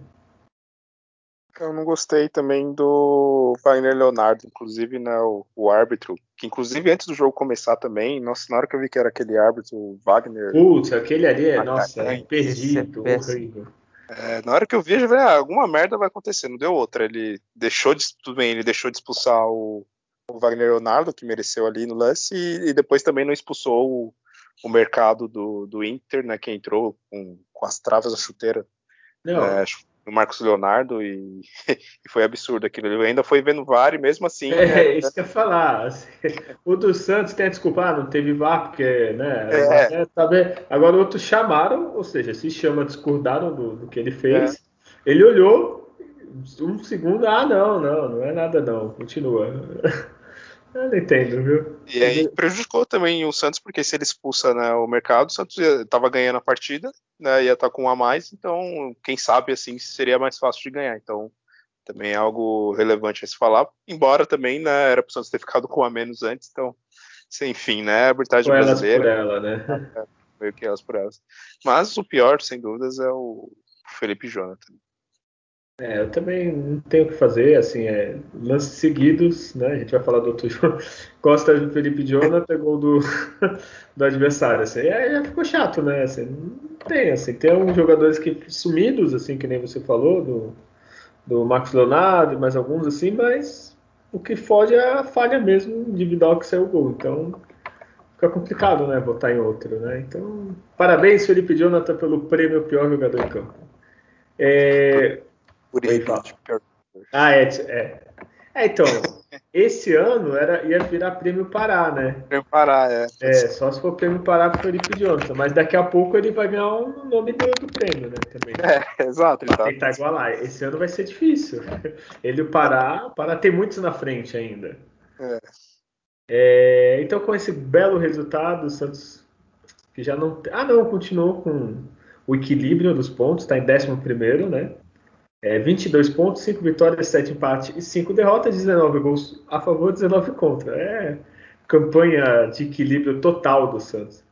Eu não gostei também do Wagner Leonardo, inclusive, né, o, o, árbitro, que inclusive antes do jogo começar também, nossa, na hora que eu vi que era aquele árbitro, o Wagner. Putz, aquele ali é, nossa, é perdido, é horrível. É, na hora que eu vi, eu falei, ah, alguma merda vai acontecer, não deu outra. Ele deixou de, tudo bem, ele deixou de expulsar o, o Wagner Leonardo, que mereceu ali no lance, e, e depois também não expulsou o, o mercado do, do Inter, né, que entrou com, com as travas da chuteira. Não. É, no Marcos Leonardo e, e, foi absurdo aquilo. Ele ainda foi vendo VAR e mesmo assim. É, né, isso que eu ia falar. O do Santos tem a desculpar, ah, não teve VAR, porque, né? É. É, tá Agora outros chamaram, ou seja, se chama, discordaram do, do que ele fez. É. Ele olhou, um segundo, ah, não, não, não é nada não, continua. Eu não entendo, viu? E aí prejudicou também o Santos, porque se ele expulsa né, o mercado, o Santos estava ganhando a partida, né, ia estar tá com um a mais, então quem sabe assim seria mais fácil de ganhar. Então também é algo relevante a se falar, embora também né, era para o Santos ter ficado com um a menos antes, então, sem fim, né? A arbitragem por brasileira. Elas por ela, né? É, meio que elas por elas. Mas o pior, sem dúvidas, é o Felipe Jonathan. É, eu também não tenho o que fazer, assim, é, lances seguidos, né? A gente vai falar do outro jogo. Costa do Felipe Jonathan, gol do, do adversário, assim, aí já ficou chato, né? Assim, não tem, assim, tem uns jogadores que sumidos, assim, que nem você falou, do, do Marcos Leonardo mais alguns, assim, mas o que foge é a falha mesmo individual que saiu o gol, então fica complicado, né, votar em outro, né? Então, parabéns, Felipe Jonathan, pelo prêmio pior jogador em campo. É, Ah, é, é. é. então, esse ano era, ia virar prêmio Pará, né? Prêmio Pará, é. É, só se for prêmio Pará pro Felipe Jonathan. Mas daqui a pouco ele vai ganhar o um nome do, do, prêmio, né? Também. É, exato. Pra tá. tentar igualar. Esse ano vai ser difícil. Ele e o Pará, o Pará tem muitos na frente ainda. É. É, então, com esse belo resultado, o Santos que já não. Ah, não, continuou com o equilíbrio dos pontos, está em 11, né? É, 22 pontos, 5 vitórias, 7 empates e 5 derrotas, 19 gols a favor, 19 contra. É campanha de equilíbrio total do Santos.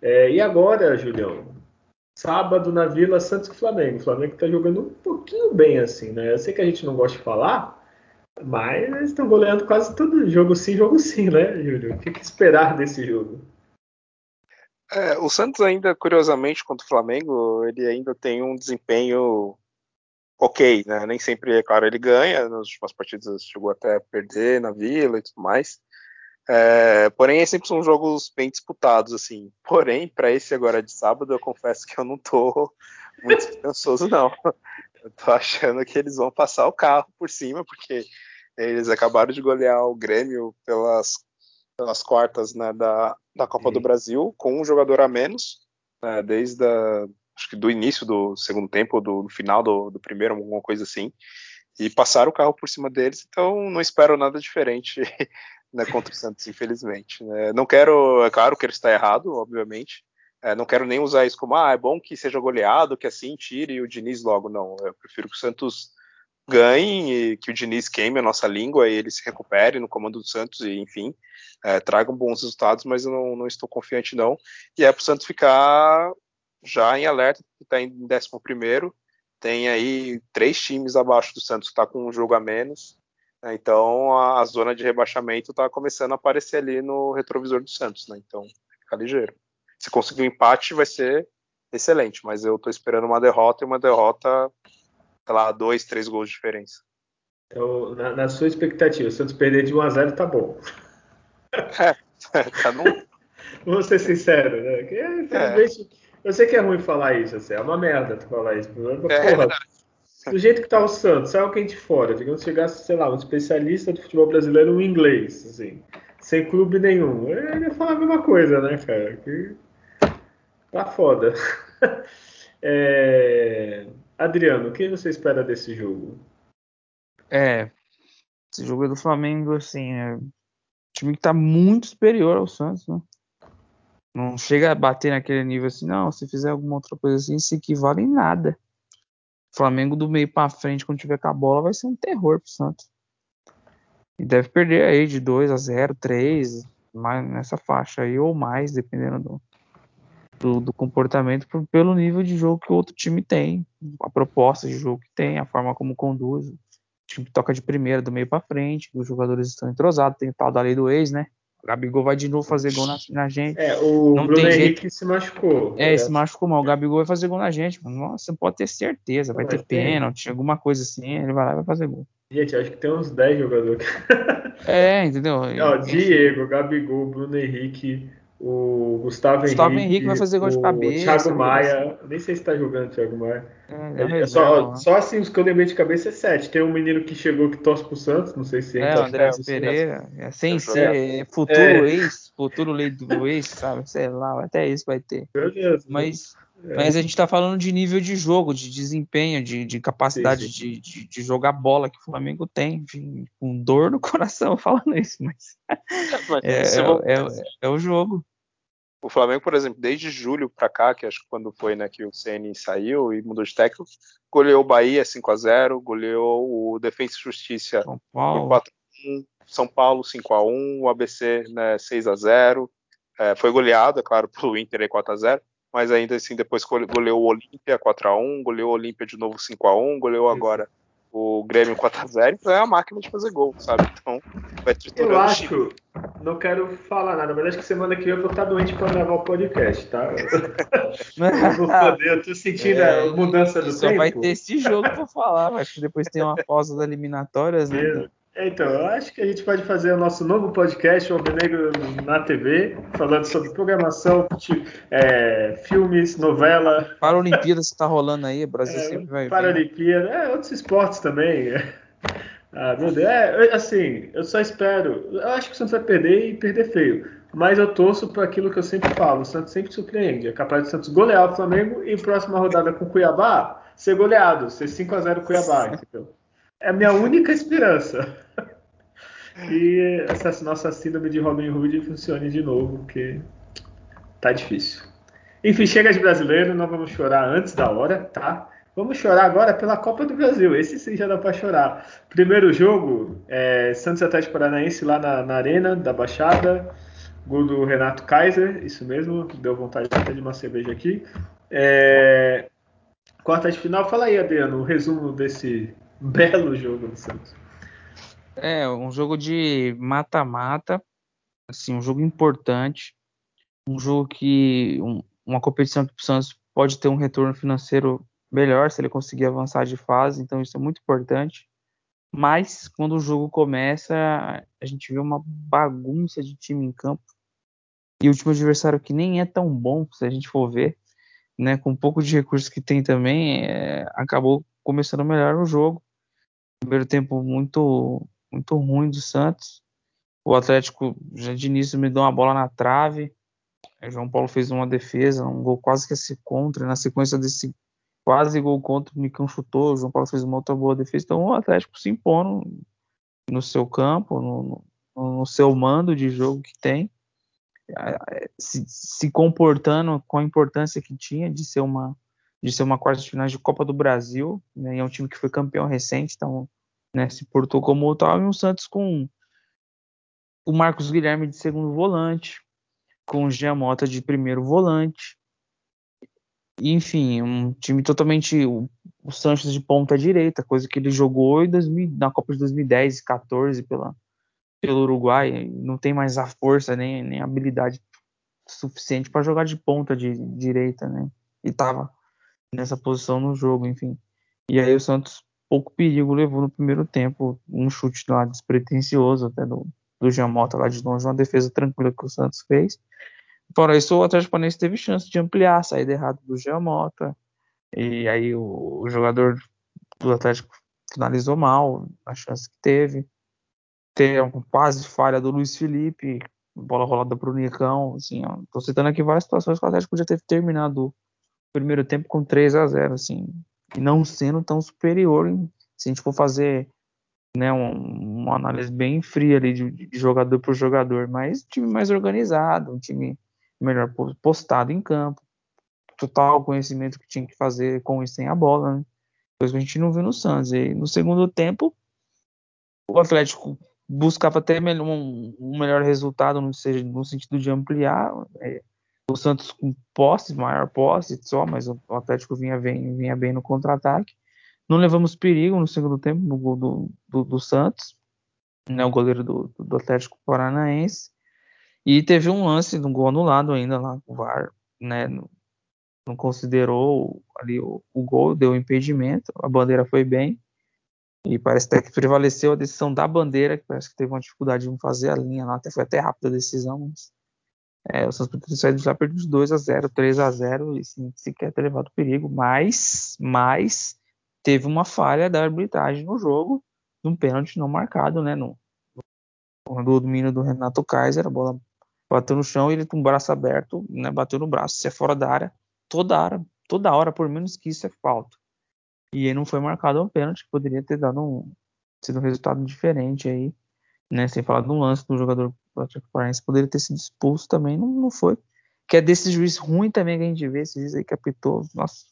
É, e agora, Julião, sábado na Vila Santos e Flamengo. O Flamengo está jogando um pouquinho bem assim, né? Eu sei que a gente não gosta de falar, mas eles estão goleando quase todo jogo sim, jogo sim, né, Júlio? O que, que esperar desse jogo? É, o Santos ainda, curiosamente, contra o Flamengo, ele ainda tem um desempenho ok, né? Nem sempre, é claro, ele ganha, nas últimas partidas chegou até a perder na Vila e tudo mais. É, porém, sempre são jogos bem disputados, assim. Porém, para esse agora de sábado, eu confesso que eu não tô muito esperançoso, não. Eu tô achando que eles vão passar o carro por cima, porque eles acabaram de golear o Grêmio pelas, pelas quartas né, da, da Copa do Brasil, com um jogador a menos, né, desde a acho que do início do segundo tempo, do, final do, do primeiro, alguma coisa assim, e passaram o carro por cima deles, então não espero nada diferente né, contra o Santos, infelizmente. Né. Não quero, é claro que ele está errado, obviamente, é, não quero nem usar isso como, ah, é bom que seja goleado, que assim tire o Diniz logo, não, eu prefiro que o Santos ganhe e que o Diniz queime a nossa língua e ele se recupere no comando do Santos e, enfim, é, tragam bons resultados, mas eu não, não estou confiante não. E é para o Santos ficar já em alerta, que está em 11. Tem aí três times abaixo do Santos que está com um jogo a menos. Né? Então a, a, zona de rebaixamento está começando a aparecer ali no retrovisor do Santos. Né? Então fica ligeiro. Se conseguir um empate, vai ser excelente. Mas eu estou esperando uma derrota e uma derrota, sei lá, dois, três gols de diferença. Então, na, na sua expectativa, o Santos perder de 1 a 0 tá bom. É, tá no... Vou ser sincero, né? Infelizmente, é. Eu sei que é ruim falar isso, assim, é uma merda tu falar isso. É, porra, do jeito que tá o Santos, sai alguém de fora, digamos que chegasse, sei lá, um especialista do futebol brasileiro no inglês, assim, sem clube nenhum, ele ia falar a mesma coisa, né, cara? Que tá foda. É... Adriano, o que você espera desse jogo? É, esse jogo é do Flamengo, assim, é um time que tá muito superior ao Santos, né? Não chega a bater naquele nível assim, não, se fizer alguma outra coisa assim, se equivale em nada. Flamengo do meio para frente, quando tiver com a bola, vai ser um terror pro Santos. E deve perder aí de 2 a 0, 3, mais nessa faixa aí, ou mais, dependendo do, do, do, comportamento, pelo nível de jogo que o outro time tem, a proposta de jogo que tem, a forma como conduz. O time toca de primeira, do meio para frente, os jogadores estão entrosados, tem o tal da lei do ex, né? O Gabigol vai de novo fazer gol na, na gente. É, o não Bruno tem Henrique jeito. se machucou. É, é, se machucou mal. O Gabigol vai fazer gol na gente. Nossa, você pode ter certeza. Vai ter pênalti, alguma coisa assim. Ele vai lá e vai fazer gol. Gente, acho que tem uns 10 jogadores. É, entendeu? Ó, Diego, Gabigol, Bruno Henrique, o Gustavo, Gustavo Henrique, Henrique vai fazer gol de cabeça. Thiago Maia, nem sei se tá jogando Thiago Maia. É, é, é só, né? só assim, os que eu lembrei de cabeça é sete. Tem um menino que chegou que torce pro Santos, não sei se é. É, o André Pereira. É, sem ser é, futuro é. ex, futuro lei do ex, sabe? Sei lá, até isso vai ter. Deus, mas, é. mas a gente tá falando de nível de jogo, de desempenho, de, de capacidade. De, de, de, jogar bola que o Flamengo tem. Enfim, com dor no coração falando isso, mas. é, é, é, é o jogo. O Flamengo, por exemplo, desde julho para cá, que acho que quando foi né, que o CN saiu e mudou de técnico, goleou o Bahia 5 a 0 goleou o Defensa e Justiça São Paulo. 4 a 1 São Paulo 5 a 1 o ABC né, 6 a 0 é, foi goleado, é claro, pelo Inter 4 a 0 mas ainda assim depois goleou o Olímpia 4 a 1 goleou o Olímpia de novo 5 a 1 goleou agora o Grêmio 4x0, então é a máquina de fazer gol, sabe? Então, vai triturando Eu acho, não quero falar nada, mas acho que semana que vem eu vou estar doente para gravar o podcast, tá? eu vou poder, eu tô sentindo é, a mudança do só tempo. Só vai ter esse jogo para falar, acho que depois tem uma pausa das eliminatórias, né? Então, eu acho que a gente pode fazer o nosso novo podcast, o Negro na TV, falando sobre programação, é, filmes, novela. Paralimpíadas que está rolando aí, o Brasil é, sempre vai Paralimpíada, é, outros esportes também. Ah, meu Deus, é, assim, eu só espero. Eu acho que o Santos vai perder e perder feio. Mas eu torço para aquilo que eu sempre falo: o Santos sempre surpreende. É capaz de Santos golear o Flamengo e próxima rodada com o Cuiabá ser goleado, ser 5x0 Cuiabá, entendeu? É a minha única esperança. que essa nossa síndrome de Robin Hood funcione de novo, porque tá difícil. Enfim, chega de brasileiro, não vamos chorar antes da hora, tá? Vamos chorar agora pela Copa do Brasil. Esse sim já dá para chorar. Primeiro jogo, é, Santos Atlético Paranaense lá na, na, Arena da Baixada. Gol do Renato Kaiser, isso mesmo. Deu vontade até de uma cerveja aqui. É, quarta de final, fala aí, Adriano, o resumo desse belo jogo do Santos. É, um jogo de mata-mata, assim, um jogo importante, um jogo que um, uma competição que o Santos pode ter um retorno financeiro melhor se ele conseguir avançar de fase, então isso é muito importante. Mas quando o jogo começa, a gente vê uma bagunça de time em campo. E o último adversário que nem é tão bom, se a gente for ver, né, com um pouco de recursos que tem também, é, acabou começando melhor o jogo. Primeiro tempo muito muito ruim do Santos. O Atlético já de início me deu uma bola na trave. O João Paulo fez uma defesa, um gol quase que se contra. Na sequência desse quase gol contra, o Nicão chutou. O João Paulo fez uma outra boa defesa. Então o Atlético se impõe no, seu campo, no, no, no, seu mando de jogo que tem, se, se, comportando com a importância que tinha de ser uma de ser uma quarta de final de Copa do Brasil. Né? é um time que foi campeão recente, então né, se portou como tal, e um Santos com o Marcos Guilherme de segundo volante, com o Jean Mota de primeiro volante, enfim, um time totalmente o, o de ponta direita, coisa que ele jogou em 2000, na Copa de 2010 e 14 pela, pelo Uruguai, não tem mais a força nem, nem a habilidade suficiente para jogar de ponta de, de direita, né? E tava nessa posição no jogo, enfim. E aí o Santos pouco perigo levou no primeiro tempo, um chute lá despretensioso até do, do Jamota lá de longe, uma defesa tranquila que o Santos fez. Fora isso, o Atlético Paranaense teve chance de ampliar a saída errada do Jamota, e aí o, o jogador o Atlético finalizou mal, a chance que teve. Tem uma quase falha do Luiz Felipe, bola rolada pro Nicão, assim, ó, tô citando aqui várias situações que o Atlético podia ter terminado o primeiro tempo com 3 a 0 assim, e não sendo tão superior, se a gente for fazer né, um, uma análise bem fria ali de, de jogador por jogador, mas um time mais organizado, um time melhor postado em campo, total conhecimento que tinha que fazer com e sem a bola, né? coisa que a gente não viu no Santos. E no segundo tempo, o Atlético buscava até um, um melhor resultado, no, seja, no sentido de ampliar. É, o Santos com posse, maior posse só, mas o Atlético vinha bem, vinha bem no contra-ataque. Não levamos perigo no segundo tempo no gol do, do, do Santos, né, o goleiro do, do, Atlético Paranaense. E teve um lance de um gol anulado ainda lá, o VAR, né, não considerou ali o, o gol, deu impedimento, a bandeira foi bem. E parece até que prevaleceu a decisão da bandeira, que parece que teve uma dificuldade de fazer a linha lá, até foi até rápida a decisão. Mas, é, o Santos poderia ter saído já perdido 2 a 0 3 a 0 e sim, sequer ter levado perigo, mas, mas teve uma falha da arbitragem no jogo, de um pênalti não marcado, né, no, no domínio do Renato Kaiser, a bola bateu no chão e ele com o braço aberto, né, bateu no braço, se é fora da área, toda hora, toda hora, por menos que isso é falta. E aí não foi marcado um pênalti, que poderia ter dado um, sido um resultado diferente aí, né? Sem falar do lance do jogador Atlético Paranaense, poderia ter sido expulso também, não, não foi. Que é desse juiz ruim também que a gente vê, esse juiz aí que apitou, nossa.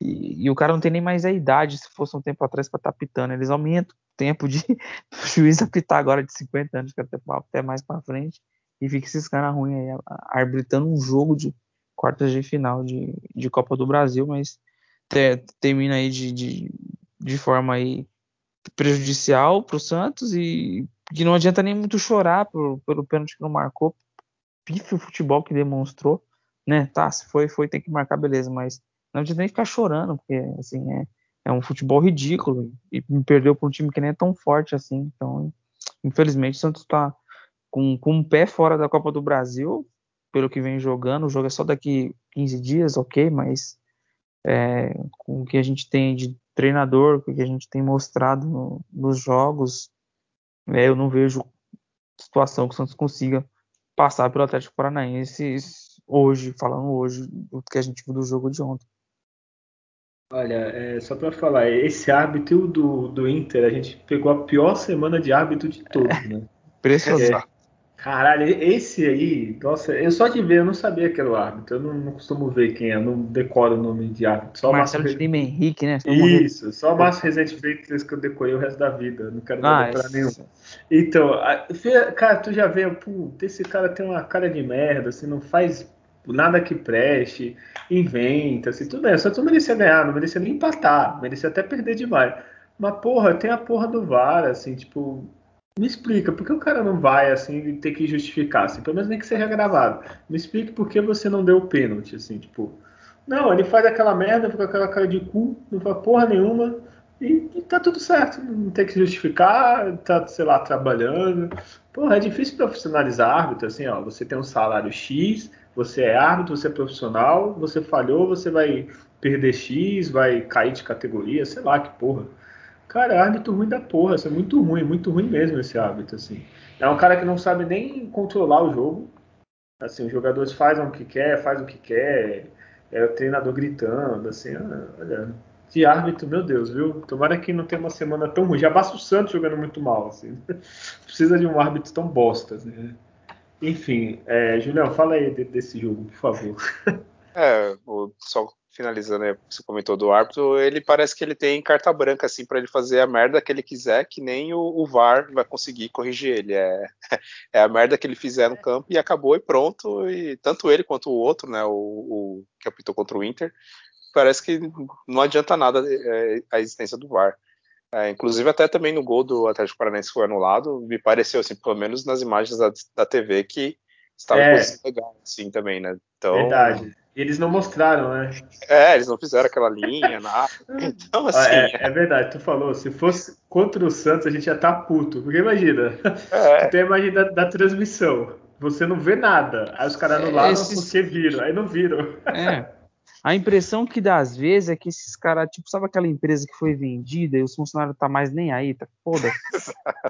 E, e o cara não tem nem mais a idade, se fosse um tempo atrás para estar tá apitando. Eles aumentam o tempo de o juiz apitar agora de 50 anos, que até, até mais para frente, e fica esses caras ruins aí, arbitrando um jogo de quartas de final de, de Copa do Brasil, mas te, termina aí de, de, de forma aí prejudicial para o Santos e que não adianta nem muito chorar por, pelo pênalti que não marcou, pife o futebol que demonstrou, né? Tá, se foi, foi, tem que marcar, beleza, mas não adianta nem ficar chorando, porque assim é, é um futebol ridículo e me perdeu para um time que nem é tão forte assim, então infelizmente o Santos está com, com um pé fora da Copa do Brasil pelo que vem jogando. O jogo é só daqui 15 dias, ok, mas é, com o que a gente tem de treinador, com o que a gente tem mostrado no, nos jogos, é, eu não vejo situação que o Santos consiga passar pelo Atlético Paranaense hoje, falando hoje, do que a gente viu do jogo de ontem. Olha, é, só para falar, esse árbitro do, do Inter, a gente pegou a pior semana de árbitro de todos, né? Impressionante. É, Caralho, esse aí, nossa, eu só de ver, eu não sabia que era o árbitro. Eu não, não costumo ver quem é, não decoro o nome de árbitro. Só Marcelo Márcio... de Lima Henrique, né? Só Isso, só o Márcio Rezende Freitas que eu decorei o resto da vida. Não quero ah, para nenhum. Então, cara, tu já vê, puta, esse cara tem uma cara de merda, assim, não faz nada que preste, inventa, assim, tudo bem. Só tu merecia ganhar, não merecia nem empatar, merecia até perder demais. Mas, porra, tem a porra do VAR, assim, tipo, me explica, por que o cara não vai assim ter que justificar, assim, pelo menos nem que seja gravado. Me explique por que você não deu o pênalti, assim, tipo. Não, ele faz aquela merda, fica com aquela cara de cu, não faz porra nenhuma, e, e tá tudo certo. Não tem que justificar, tá, sei lá, trabalhando. Porra, é difícil profissionalizar árbitro, assim, ó. Você tem um salário X, você é árbitro, você é profissional, você falhou, você vai perder X, vai cair de categoria, sei lá que porra. Cara, é árbitro ruim da porra, isso é muito ruim, muito ruim mesmo esse árbitro, assim. É um cara que não sabe nem controlar o jogo. Assim, os jogadores fazem o que quer, faz o que quer, é o treinador gritando, assim, ah, olha, de árbitro, meu Deus, viu? Tomara que não tenha uma semana tão ruim. Já basta o Santos jogando muito mal, assim. Precisa de um árbitro tão bosta, assim. Enfim, é, Julião, fala aí desse jogo, por favor. É, só finalizando aí, você comentou do árbitro, ele parece que ele tem carta branca, assim, para ele fazer a merda que ele quiser, que nem o, o, VAR vai conseguir corrigir ele. É, é a merda que ele fizer no campo e acabou e pronto. E tanto ele quanto o outro, né, o, o que apitou contra o Inter, parece que não adianta nada é, a existência do VAR. É, inclusive, até também no gol do Atlético Paranaense foi anulado, me pareceu, assim, pelo menos nas imagens da, da TV, que estava é. legal, assim, também, né? Então, Verdade eles não mostraram, né? É, eles não fizeram aquela linha, nada. Então, assim. É, é, verdade, tu falou, se fosse contra o Santos, a gente ia estar tá puto. Porque imagina, é. tu tem a imagem da, da, transmissão. Você não vê nada. Aí os caras anularam Esses... porque viram, aí não viram. É. A impressão que dá às vezes é que esses caras, tipo, sabe aquela empresa que foi vendida e os funcionários tá mais nem aí, tá foda.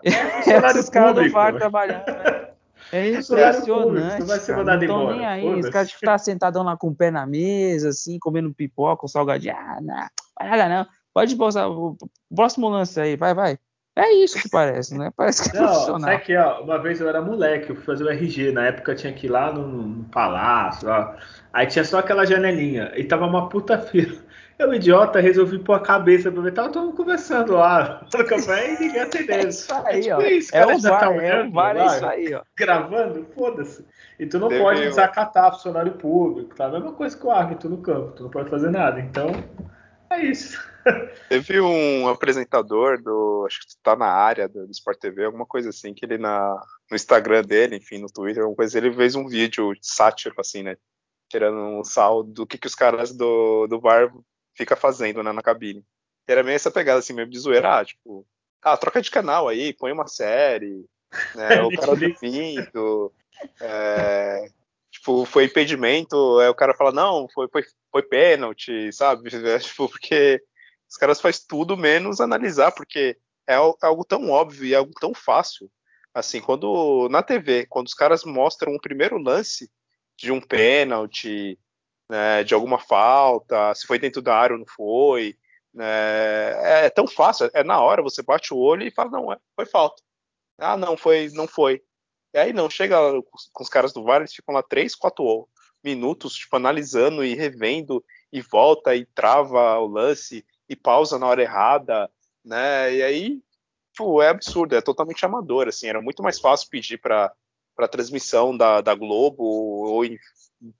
é, esses caras do VAR trabalhando, né? É impressionante. Não vai ser mandado embora. nem aí. Os caras tipo, tá sentadão lá com o pé na mesa, assim, comendo pipoca, um salgadinho. Ah, não, vai nada não. Pode postar o próximo lance aí, vai, vai. É isso que parece, né? Parece que é não, profissional. Sabe que, ó, uma vez eu era moleque, eu fui fazer o RG, na época tinha que ir lá no, no palácio, ó. Aí tinha só aquela janelinha, e tava uma puta fila. Eu, idiota, resolvi pôr a cabeça pra ver, tava todo mundo conversando lá no café e ninguém atendendo. É isso aí, é tipo ó. Isso, é o VAR, tá é o VAR, é isso aí, ó. Gravando, foda-se. E tu não Deve pode desacatar funcionário público, tá? A mesma coisa que o árbitro no campo, tu não pode fazer nada. Então, é isso. Teve um apresentador do. Acho que tá na área do, do Sport TV, alguma coisa assim, que ele na, no Instagram dele, enfim, no Twitter, alguma coisa, ele fez um vídeo sátiro, assim, né? Tirando um sal do que, que os caras do, do bar fica fazendo né, na cabine. E era meio essa pegada, assim, meio de zoeira, ah, tipo, ah, troca de canal aí, põe uma série, né? o cara do pinto, é, tipo, foi impedimento, aí o cara fala, não, foi, foi, foi pênalti, sabe? tipo, porque os caras fazem tudo menos analisar, porque é, é algo tão óbvio e é algo tão fácil. Assim, quando na TV, quando os caras mostram um primeiro lance de um pênalti, né, de alguma falta, se foi dentro da área ou não foi, né, é, é, tão fácil, é na hora, você bate o olho e fala, não, é, foi falta. Ah, não, foi, não foi. E aí não, chega com os caras do VAR, eles ficam lá três, quatro minutos, tipo, analisando e revendo, e volta e trava o lance, e pausa na hora errada, né? E aí, é absurdo, é totalmente amador, assim. Era muito mais fácil pedir para para transmissão da, da Globo ou em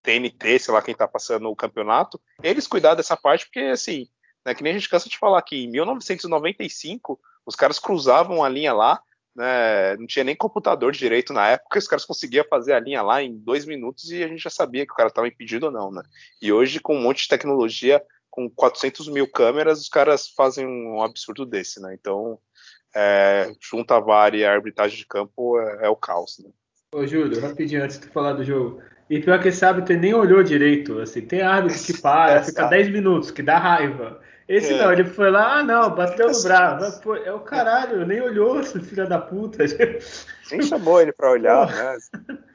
TNT, sei lá quem tá passando o campeonato, eles cuidar dessa parte, porque assim, né, que nem a gente cansa de falar que em 1995 os caras cruzavam a linha lá, né, não tinha nem computador direito na época, os caras conseguiam fazer a linha lá em dois minutos e a gente já sabia que o cara estava impedido ou não, né? E hoje, com um monte de tecnologia, com 400 mil câmeras, os caras fazem um absurdo desse, né? Então, é, junta a VAR e a arbitragem de campo é, é, o caos, né? Ô, Júlio, rapidinho, antes de tu falar do jogo. E pior que esse árbitro nem olhou direito, assim, tem árbitro que para, fica 10 minutos, que dá raiva. Esse é. não, ele foi lá, ah não, bateu no braço. É o caralho, nem olhou, filho da puta. Nem chamou ele pra olhar, né?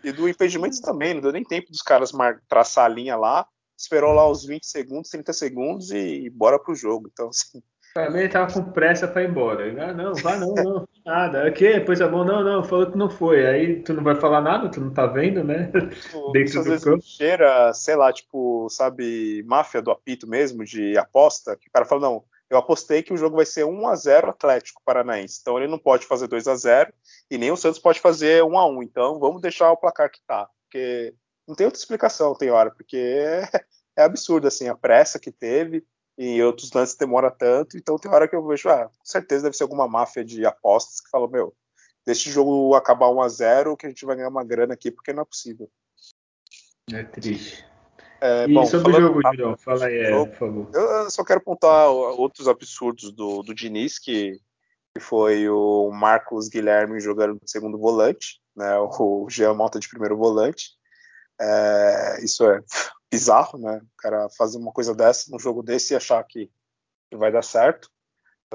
E do impedimento também, não deu nem tempo dos caras traçar a linha lá esperou lá uns 20 segundos, 30 segundos e bora pro jogo. Então, assim. Ele tava com pressa pra ir embora. Ah, não, vai não, não, nada. Aqui, depois a mão, não, não, falou que não foi. Aí tu não vai falar nada, tu não tá vendo, né? Tipo, Dentro do campo. cheira, sei lá, tipo, sabe, máfia do apito mesmo, de aposta, que o cara fala, não, eu apostei que o jogo vai ser 1 a 0 Atlético Paranaense. Então ele não pode fazer 2 a 0 e nem o Santos pode fazer 1 a 1. Então vamos deixar o placar que tá, porque não tem outra explicação, tem hora, porque é, é absurdo, assim, a pressa que teve e outros lances demora tanto, então tem hora que eu vejo, ah, com certeza deve ser alguma máfia de apostas que falou, meu, deixa o jogo acabar 1 a 0 que a gente vai ganhar uma grana aqui, porque não é possível. É triste. É, e bom, sobre o jogo, Julião, fala aí, é, por favor. Eu só quero apontar outros absurdos do, do Diniz, que, que foi o Marcos Guilherme jogando de segundo volante, né, o Jean Malta de primeiro volante, é, isso é bizarro, né? O cara fazer uma coisa dessa num jogo desse e achar que, que vai dar certo.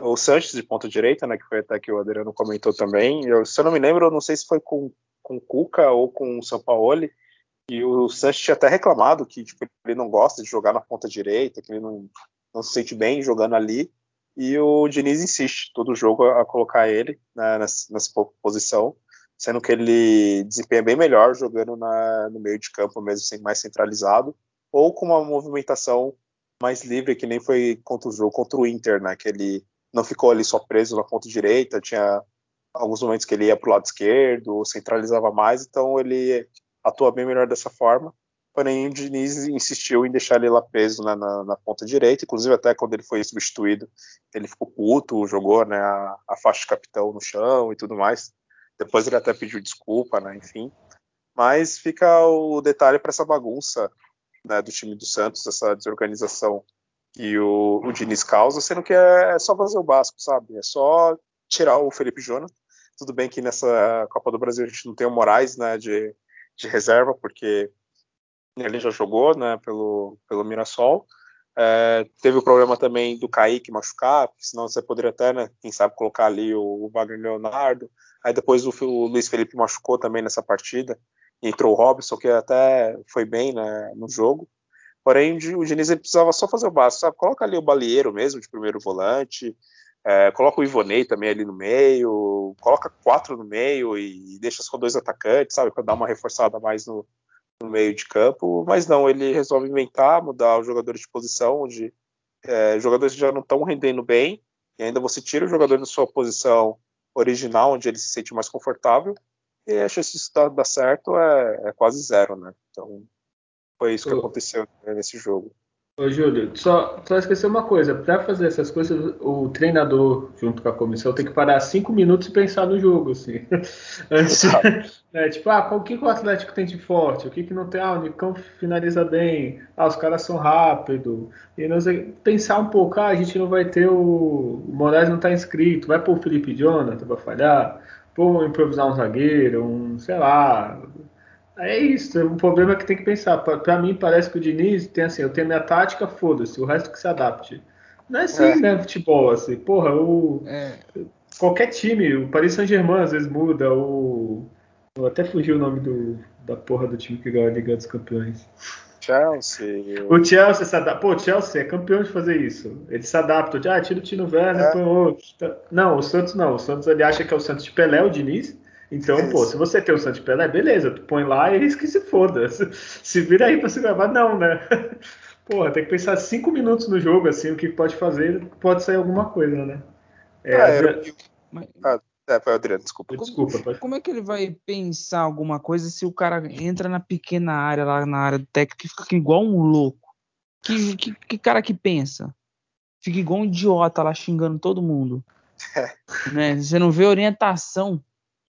O Sanches de ponta direita, né? Que foi até que o Adriano comentou também. Eu, se eu não me lembro, eu não sei se foi com, com o Cuca ou com o Sampaoli. E o Sanches tinha até reclamado que tipo, ele não gosta de jogar na ponta direita, que ele não, não se sente bem jogando ali. E o Diniz insiste todo jogo a, colocar ele né, nessa, nessa posição sendo que ele desempenha bem melhor jogando na, no meio de campo mesmo, mais centralizado, ou com uma movimentação mais livre, que nem foi contra o jogo contra o Inter, né? Que ele não ficou ali só preso na ponta direita, tinha alguns momentos que ele ia para o lado esquerdo, centralizava mais, então ele atua bem melhor dessa forma. Porém, o Diniz insistiu em deixar ele lá preso né, na, na, ponta direita, inclusive até quando ele foi substituído, ele ficou puto, jogou né, a, a faixa de capitão no chão e tudo mais. Depois ele até pediu desculpa, né? Enfim. Mas fica o detalhe para essa bagunça né, do time do Santos, essa desorganização que o, o Diniz causa, sendo que é, é, só fazer o básico, sabe? É só tirar o Felipe Jonathan. Tudo bem que nessa Copa do Brasil a gente não tem o Moraes né, de, de reserva, porque ele já jogou né, pelo, pelo Mirassol. É, teve o problema também do Kaique machucar, senão você poderia até, né, quem sabe, colocar ali o, o Wagner Leonardo. Aí depois o, o, Luiz Felipe machucou também nessa partida. Entrou o Robson, que até foi bem né, no jogo. Porém, o Diniz precisava só fazer o básico, sabe? Coloca ali o Balieiro mesmo, de primeiro volante. É, coloca o Ivonei também ali no meio, coloca quatro no meio e deixa só dois atacantes, sabe? Para dar uma reforçada mais no, no meio de campo, mas não, ele resolve inventar, mudar os jogadores de posição, onde é, jogadores já não estão rendendo bem, e ainda você tira o jogador da sua posição original, onde ele se sente mais confortável, e a chance disso dar, dar certo é, é, quase zero, né? Então foi isso que aconteceu nesse jogo. Ô, Júlio, só, só esquecer uma coisa. Para fazer essas coisas, o treinador, junto com a comissão, tem que parar cinco minutos e pensar no jogo, assim. Antes, é, tipo, ah, o que, o Atlético tem de forte? O que, que não tem? Ah, o Nicão finaliza bem. Ah, os caras são rápidos. E não sei, pensar um pouco. Ah, a gente não vai ter o... O Moraes não está inscrito. Vai pôr o Felipe Jonathan para falhar? Pô, improvisar um zagueiro, um, sei lá, é isso, o problema é que tem que pensar. Para mim, parece que o Diniz tem assim: eu tenho minha tática, foda-se, o resto que se adapte. Não é assim, é. né? Futebol, assim. Porra, o. É. Qualquer time, o Paris Saint-Germain às vezes muda, o. Eu até fugiu o nome do, da porra do time que ganhou a Liga dos Campeões. Chelsea. O Chelsea se adapta. Pô, o Chelsea é campeão de fazer isso. Ele se adapta. Ah, tira o Tino Werner, é. põe outro. Não, o Santos não. O Santos ele acha que é o Santos de Pelé, o Diniz. Então, é pô, se você tem o Santos Pelé, beleza, tu põe lá e eles que se foda. Se vira aí pra se gravar, não, né? Porra, tem que pensar cinco minutos no jogo, assim, o que pode fazer, pode sair alguma coisa, né? É, ah, era... Mas... ah, é, foi Adriano, desculpa. Desculpa, como, pode... como é que ele vai pensar alguma coisa se o cara entra na pequena área, lá na área do técnico, e fica igual um louco? Que, que, que cara que pensa? Fica igual um idiota lá xingando todo mundo. É. Né? Você não vê orientação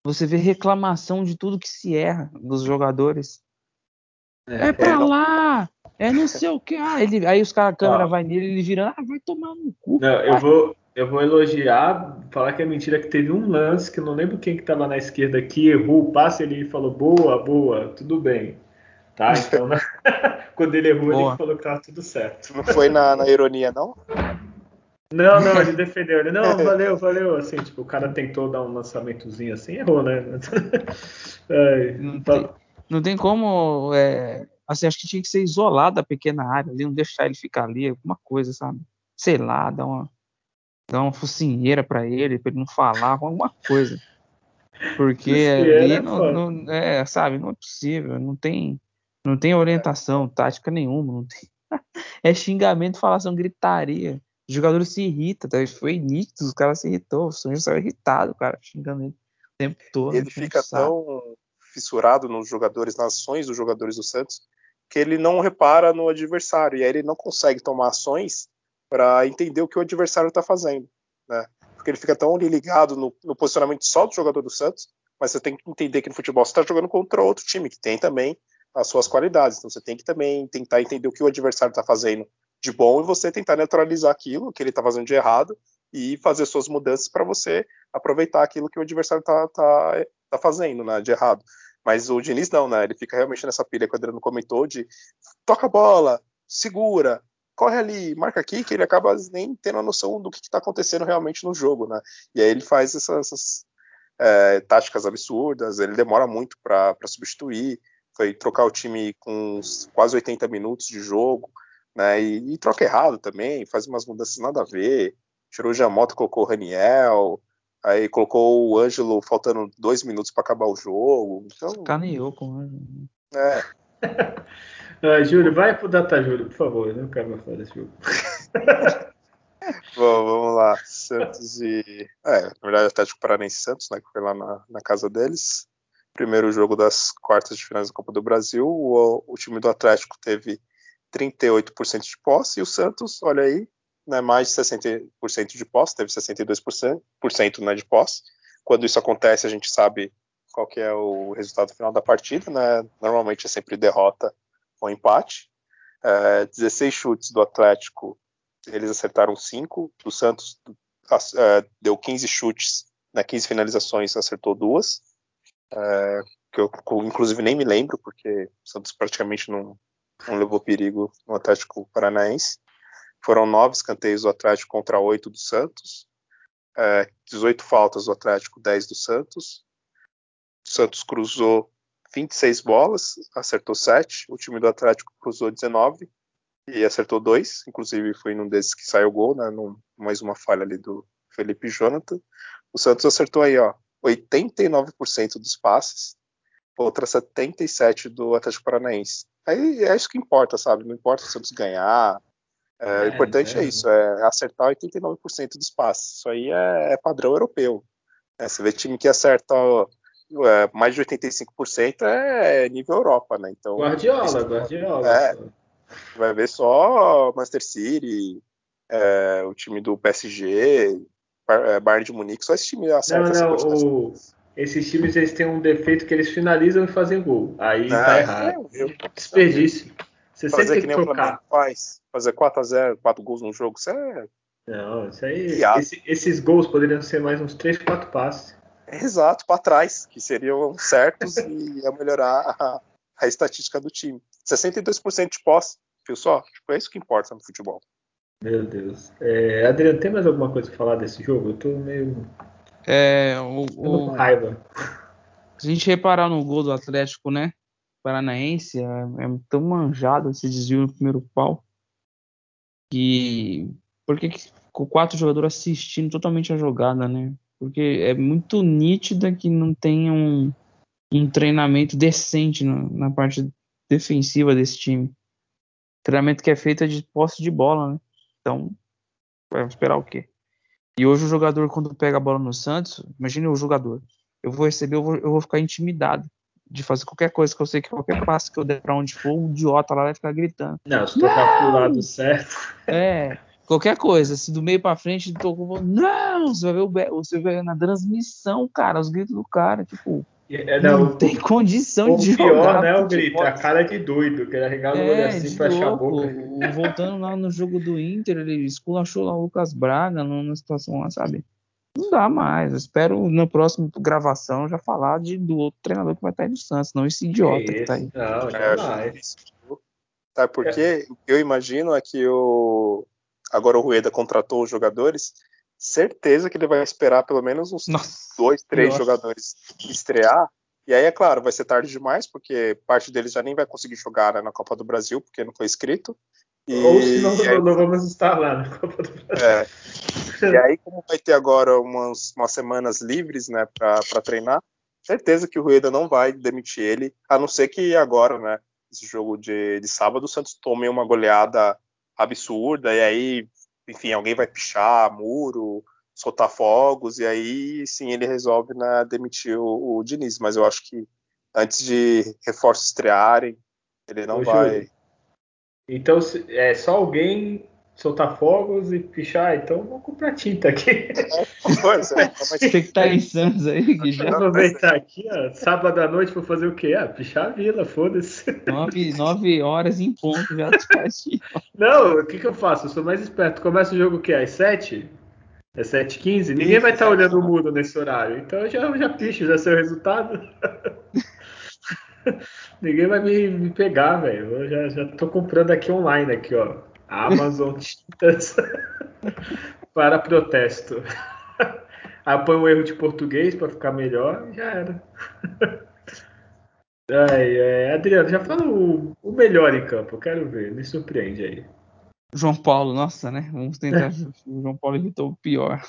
você vê reclamação de tudo que se erra dos jogadores. É, é pra é, lá! É não sei o que. Ah, ele, aí os caras, a câmera ah. vai nele, ele virando, ah, vai tomar no cu. Não, eu vou, eu vou elogiar, falar que é mentira que teve um lance que eu não lembro quem que tava na esquerda que errou o passe, ele falou, boa, boa, tudo bem. Tá, então quando ele errou, boa. ele falou que tava tudo certo. Não foi na, na ironia, não? Não, não, ele defendeu. Ele, não, valeu, valeu. Assim, tipo, o cara tentou dar um lançamentozinho assim, errou, né? É, não, tem, não, tem, como. É, assim, acho que tinha que ser isolado da pequena área ali, não deixar ele ficar ali, alguma coisa, sabe? Sei lá, dar uma, dar uma focinheira para ele, para ele não falar, alguma coisa. Porque ali, é, não, não, é, sabe, não é possível, não tem, não tem orientação tática nenhuma, não tem. é xingamento, falação, gritaria. Os jogadores se irritam, tá? foi nítido, os caras se irritou, o Sonho saiu irritado, cara, xingando ele o tempo todo. Ele fica tão fissurado nos jogadores, nas ações dos jogadores do Santos, que ele não repara no adversário, e aí ele não consegue tomar ações para entender o que o adversário está fazendo, né? Porque ele fica tão ligado no, no, posicionamento só do jogador do Santos, mas você tem que entender que no futebol você está jogando contra outro time, que tem também as suas qualidades, então você tem que também tentar entender o que o adversário está fazendo de bom e você tentar neutralizar aquilo que ele está fazendo de errado e fazer suas mudanças para você aproveitar aquilo que o adversário está tá, tá fazendo, né, de errado. Mas o Diniz não, né? Ele fica realmente nessa pilha que o Adriano comentou de toca a bola, segura, corre ali, marca aqui, que ele acaba nem tendo a noção do que está acontecendo realmente no jogo, né? E aí ele faz essas, essas é, táticas absurdas, ele demora muito para substituir, foi trocar o time com quase 80 minutos de jogo, né? E, e, troca errado também, faz umas mudanças nada a ver. Tirou o Giamoto, colocou o Raniel, aí colocou o Ângelo faltando dois minutos para acabar o jogo. Então, Caneou com o Ângelo. É. ah, Júlio, vai pro Data Júlio, por favor, não quero mais falar desse jogo. Bom, vamos lá. Santos e. É, na verdade, Atlético Paranense Santos, né? Que foi lá na, na casa deles. Primeiro jogo das quartas de finais da Copa do Brasil. O, o time do Atlético teve 38% de posse, e o Santos, olha aí, né, mais de 60% de posse, teve 62% né, de posse. Quando isso acontece, a gente sabe qual que é o resultado final da partida, né? Normalmente é sempre derrota ou empate. É, 16 chutes do Atlético, eles acertaram 5. Do Santos é, deu 15 chutes, né, 15 finalizações, acertou duas. É, que eu inclusive nem me lembro, porque o Santos praticamente não, não levou perigo no Atlético Paranaense. Foram nove escanteios do Atlético contra oito do Santos. É, 18 faltas do Atlético, 10 do Santos. O Santos cruzou 26 bolas, acertou 7. O time do Atlético cruzou 19 e acertou 2. Inclusive foi num desses que saiu o gol, né? Num, mais uma falha ali do Felipe Jonathan. O Santos acertou aí, ó, 89% dos passes, outra 77% do Atlético Paranaense. Aí é isso que importa, sabe? Não importa se o Santos ganhar. É, é, o importante é, é isso, é acertar 89% dos passes. Isso aí é, é padrão europeu. É, você vê time que acerta é, mais de 85% é nível Europa, né? Então, Guardiola, isso, Guardiola. É, vai ver só Manchester City, é, o time do PSG, é, Bayern de Munique, só esse time acerta. Não, não, o, esses times eles têm um defeito que eles finalizam e fazem gol. Aí é, tá errado. Eu, Desperdício. Você fazer sempre que nem o Flamengo faz, fazer 4x0, 4 gols no jogo, isso é. Não, isso aí. Esse, esses gols poderiam ser mais uns 3, 4 passes. Exato, para trás, que seriam certos e ia melhorar a, a estatística do time. 62% de posse, viu só? Tipo, é isso que importa no futebol. Meu Deus. É, Adriano, tem mais alguma coisa para falar desse jogo? Eu tô meio. É, o, o... raiva. Se a gente reparar no gol do Atlético, né? Paranaense, é, é tão manjado esse desvio no primeiro pau. Que. Por que com quatro jogadores assistindo totalmente a jogada, né? Porque é muito nítida que não tem um, um treinamento decente na, na parte defensiva desse time. Treinamento que é feito de posse de bola, né? Então, vai esperar o quê? E hoje o jogador, quando pega a bola no Santos, imagine o jogador. Eu vou receber, eu vou, eu vou ficar intimidado de fazer qualquer coisa que eu sei que qualquer passo que eu der pra onde for, um idiota lá vai ficar gritando. Não, se tocar pro lado certo. É, qualquer coisa. Se do meio pra frente tocou, não, você vai ver o você vai ver na transmissão, cara, os gritos do cara, tipo. É, não, não tem condição de jogar. O pior, né, o grito, a cara de doido, que ele arregala é, o olho assim pra achar a boca. Voltando lá no jogo do Inter, ele esculachou lá o Lucas Braga numa situação lá, sabe? Não dá mais. Eu espero na próxima gravação já falar de, do outro treinador que vai estar aí no Santos, não esse idiota que, que tá aí. Não, jamais. É, Sabe por quê? O que eu imagino é que o... agora o Rueda contratou os jogadores certeza que ele vai esperar pelo menos uns Nossa, dois, três nossa. jogadores estrear. E aí, é claro, vai ser tarde demais, porque parte deles já nem vai conseguir jogar né, na Copa do Brasil, porque não foi inscrito. E, Ou se não, aí, não vamos estar lá na Copa do Brasil. É. E aí, como vai ter agora umas, umas semanas livres né, para treinar, certeza que o Rueda não vai demitir ele, a não ser que agora, né, esse jogo de, de sábado, o Santos tome uma goleada absurda, e aí enfim, alguém vai pichar muro, soltar fogos, e aí sim ele resolve né, demitir o, o Diniz. Mas eu acho que antes de reforços estrearem, ele não Ô, vai. Júlio, então é só alguém soltar fogos e pichar, então vou comprar tinta aqui. Pois é, Você que estar em Santos aí, que já. aproveitar aqui, ó, sábado à noite vou fazer o quê? Ah, pichar a vila, foda-se. Nove, nove horas em ponto já tá Não, o que, que eu faço? Eu sou mais esperto. Começa o jogo o quê? Às sete? É 7h15? Ninguém vai estar tá olhando o mudo nesse horário. Então eu já, já picho, já sei o resultado. Ninguém vai me, me pegar, velho. Eu já, já tô comprando aqui online, aqui, ó. Amazon tintas para protesto. Aí põe um erro de português para ficar melhor e já era. Ai, é, Adriano, já fala o, o, melhor em campo, quero ver, me surpreende aí. João Paulo, nossa, né? Vamos tentar. o João Paulo evitou o pior.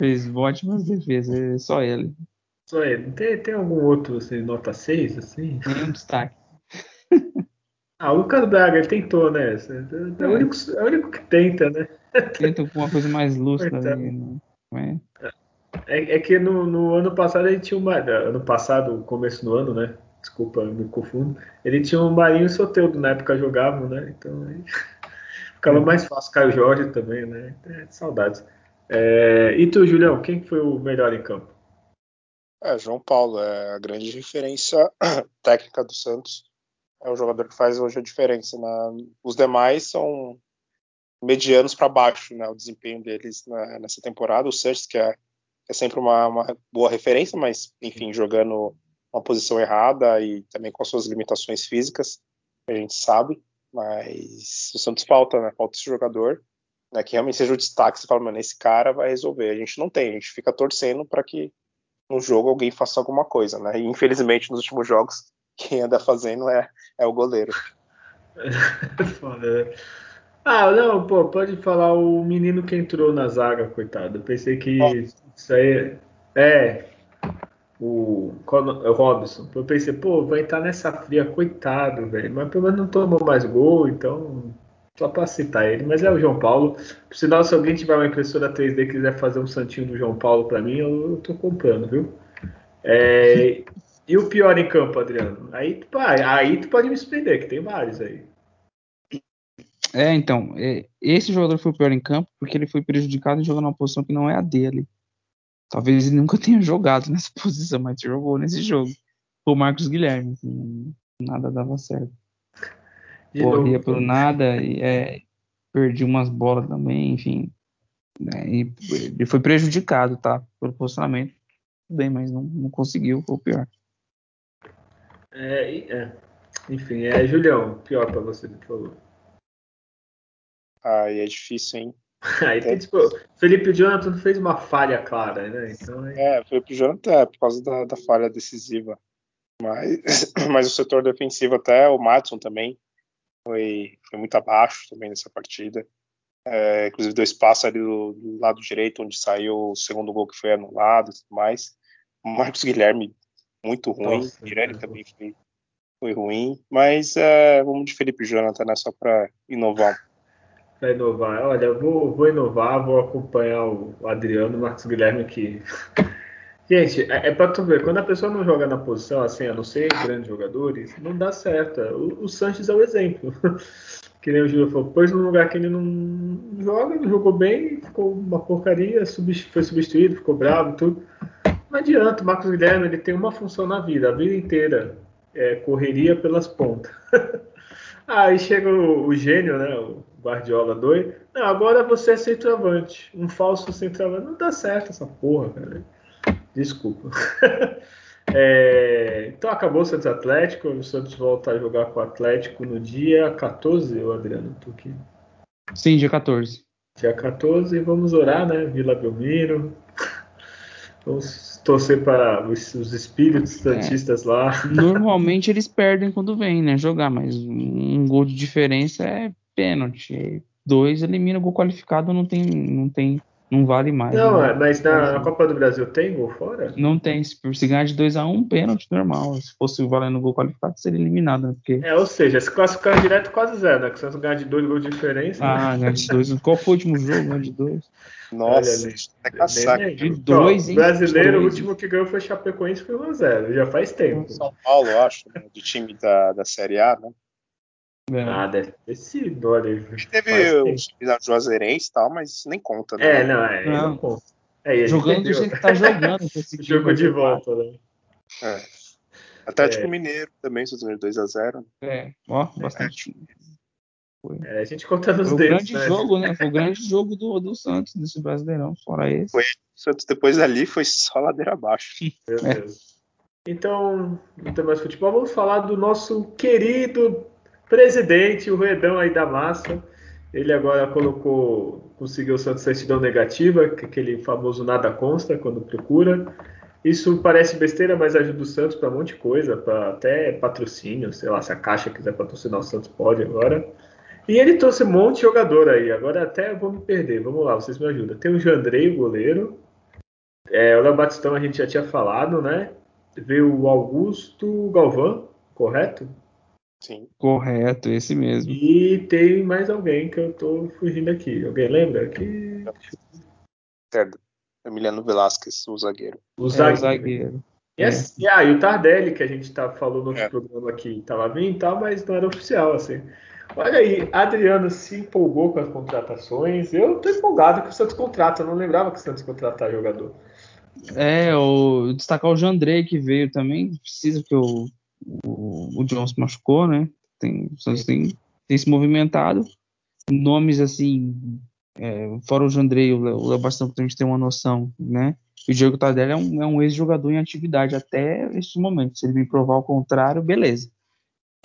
Fez ótimas defesas, é só ele. Só ele. Tem, tem algum outro, assim, nota 6, assim? Nenhum destaque. Ah, o Lucas Braga, ele tentou, né? É, é, o, único, é o único que tenta, né? Tenta com uma coisa mais lúcida ali, né? É, é que no, no, ano passado ele tinha uma. Ano passado, começo do ano, né? Desculpa, me confundo. Ele tinha um Marinho e Soteudo na época jogavam, né? Então aí, ficava é. mais fácil. Caio Jorge também, né? É, saudades. É, e tu, Julião, quem foi o melhor em campo? É, João Paulo, é a grande referência técnica do Santos é o jogador que faz hoje a diferença. Né? Os demais são medianos para baixo, né? O desempenho deles né, nessa temporada. O Sanches, que é, é sempre uma, uma, boa referência, mas enfim, jogando uma posição errada e também com as suas limitações físicas. a gente sabe, mas o Santos falta, né? Falta esse jogador, né? Que realmente seja o destaque. Você fala, mano, esse cara vai resolver. A gente não tem, a gente fica torcendo para que no jogo alguém faça alguma coisa, né? E infelizmente nos últimos jogos quem anda fazendo é, é o goleiro. Foda, né? Ah, não, pô, pode falar o menino que entrou na zaga, coitado. Eu pensei que isso aí é o, o Robson. Eu pensei, pô, vai estar nessa fria, coitado, velho. Mas pelo menos não tomou mais gol, então só para citar ele. Mas é o João Paulo. Por sinal, se alguém tiver uma impressora 3D e quiser fazer um santinho do João Paulo para mim, eu, eu tô comprando, viu? É, e o pior em campo, Adriano? Aí, aí tu pode me surpreender, que tem vários aí. É, então, é, esse jogador foi o pior em campo porque ele foi prejudicado e jogando numa posição que não é a dele. Talvez ele nunca tenha jogado nessa posição, mas jogou nesse jogo. O Marcos Guilherme. Assim, nada dava certo. De Corria novo. por nada e é, perdi umas bolas também, enfim. Né, e ele foi prejudicado, tá? Pelo posicionamento. Tudo bem, mas não, não conseguiu, foi o pior. É, é. Enfim, é Julião, pior para você, por favor. Aí é difícil, hein? Aí tem, tipo, Felipe Jonathan fez uma falha clara, né? Então, é... é, Felipe Jonathan é por causa da, da, falha decisiva. Mas, mas o setor defensivo, até o Matson também, foi, foi muito abaixo também nessa partida. É, inclusive deu espaço ali do, do, lado direito, onde saiu o segundo gol que foi anulado e tudo mais. O Marcos Guilherme, muito ruim. Nossa, Pirelli também foi, foi ruim. Mas é, vamos de Felipe Jonathan, né? Só para inovar Vai inovar. Olha, eu vou, vou inovar, vou acompanhar o Adriano, o Marcos Guilherme aqui. Gente, é, é para tu ver, quando a pessoa não joga na posição, assim, a não ser grandes jogadores, não dá certo. O, o Sanches é o exemplo. que nem o Júlio falou, pôs num lugar que ele não joga, não jogou bem, ficou uma porcaria, foi substituído, ficou bravo tudo. Não adianta, o Marcos Guilherme ele tem uma função na vida, a vida inteira. É correria pelas pontas. Aí chega o, o gênio, né? O Guardiola doido. Não, agora você é centroavante. Um falso centroavante. Não dá certo essa porra, cara. Desculpa. é, então acabou o Santos Atlético. O Santos volta a jogar com o Atlético no dia 14, o Adriano aqui. Sim, dia 14. Dia 14, vamos orar, né? Vila Belmiro. Vamos torcer para os, os espíritos é. santistas é. lá. Normalmente eles perdem quando vêm, né? Jogar, mas um gol de diferença é pênalti. Dois elimina gol qualificado, não tem, não tem, não vale mais. Não, né? mas na, na, Copa do Brasil tem gol fora? Não tem. Se, se ganhar de 2 a 1 um, pênalti normal. Se fosse valendo gol qualificado, seria eliminado, né? Porque... É, ou seja, se classificar direto quase zero, né? Que se você ganhar de dois gols de diferença. Ah, ganhar de dois. Qual foi o último jogo? Ganhar de dois. Nossa, é caçar. De dois, hein? Brasileiro, o último que ganhou foi Chapecoense, foi 1x0. Já faz tempo. São Paulo, eu acho, né? de time da, da Série A, né? É. Ah, deve ter sido, olha. Teve o Juazeirense e tal, mas isso nem conta, né? É, não, é, não. É, jogando do jeito que tá jogando. Jogo de volta, né? É. Atlético é. Mineiro também, se 2x0. É, ó, bastante. É, a gente conta nos Foi dedos. o grande né? jogo, né? Foi o grande jogo do, do Santos, desse Brasileirão, fora esse. Foi, o Santos depois ali foi só ladeira abaixo. Meu Deus. Então, não tem mais futebol, vamos falar do nosso querido presidente, o Redão aí da massa. Ele agora colocou, conseguiu sua certidão negativa, que aquele famoso nada consta quando procura. Isso parece besteira, mas ajuda o Santos para um monte de coisa, para até patrocínio, sei lá, se a Caixa quiser patrocinar o Santos pode agora. E ele trouxe um monte de jogador aí. Agora até vou me perder. Vamos lá, vocês me ajudam. Tem o Jandrei, o goleiro. É, o Léo Batistão a gente já tinha falado, né? Veio o Augusto Galvão, correto? Sim. Correto, esse mesmo. E tem mais alguém que eu tô fugindo aqui. Alguém lembra? Que... Certo. Emiliano Velasquez, o zagueiro. O zagueiro. É, o zagueiro. E, é. e, ah, e o Tardelli, que a gente tá, falou no outro é. programa aqui, tava vindo e tal, mas não era oficial, assim. Olha aí, Adriano se empolgou com as contratações. Eu tô empolgado com o Santos contrata, eu não lembrava que o Santos contratar jogador. É, o destacar o Jandrei que veio também, precisa que o o, o John se machucou, né? Tem, o Santos tem, tem se movimentado. Nomes assim, é, fora o Jandrei, o Léo Bastão, que a gente tem uma noção, né? O Diego Tardelli é um, é um ex-jogador em atividade até este momento. Se ele me provar o contrário, beleza.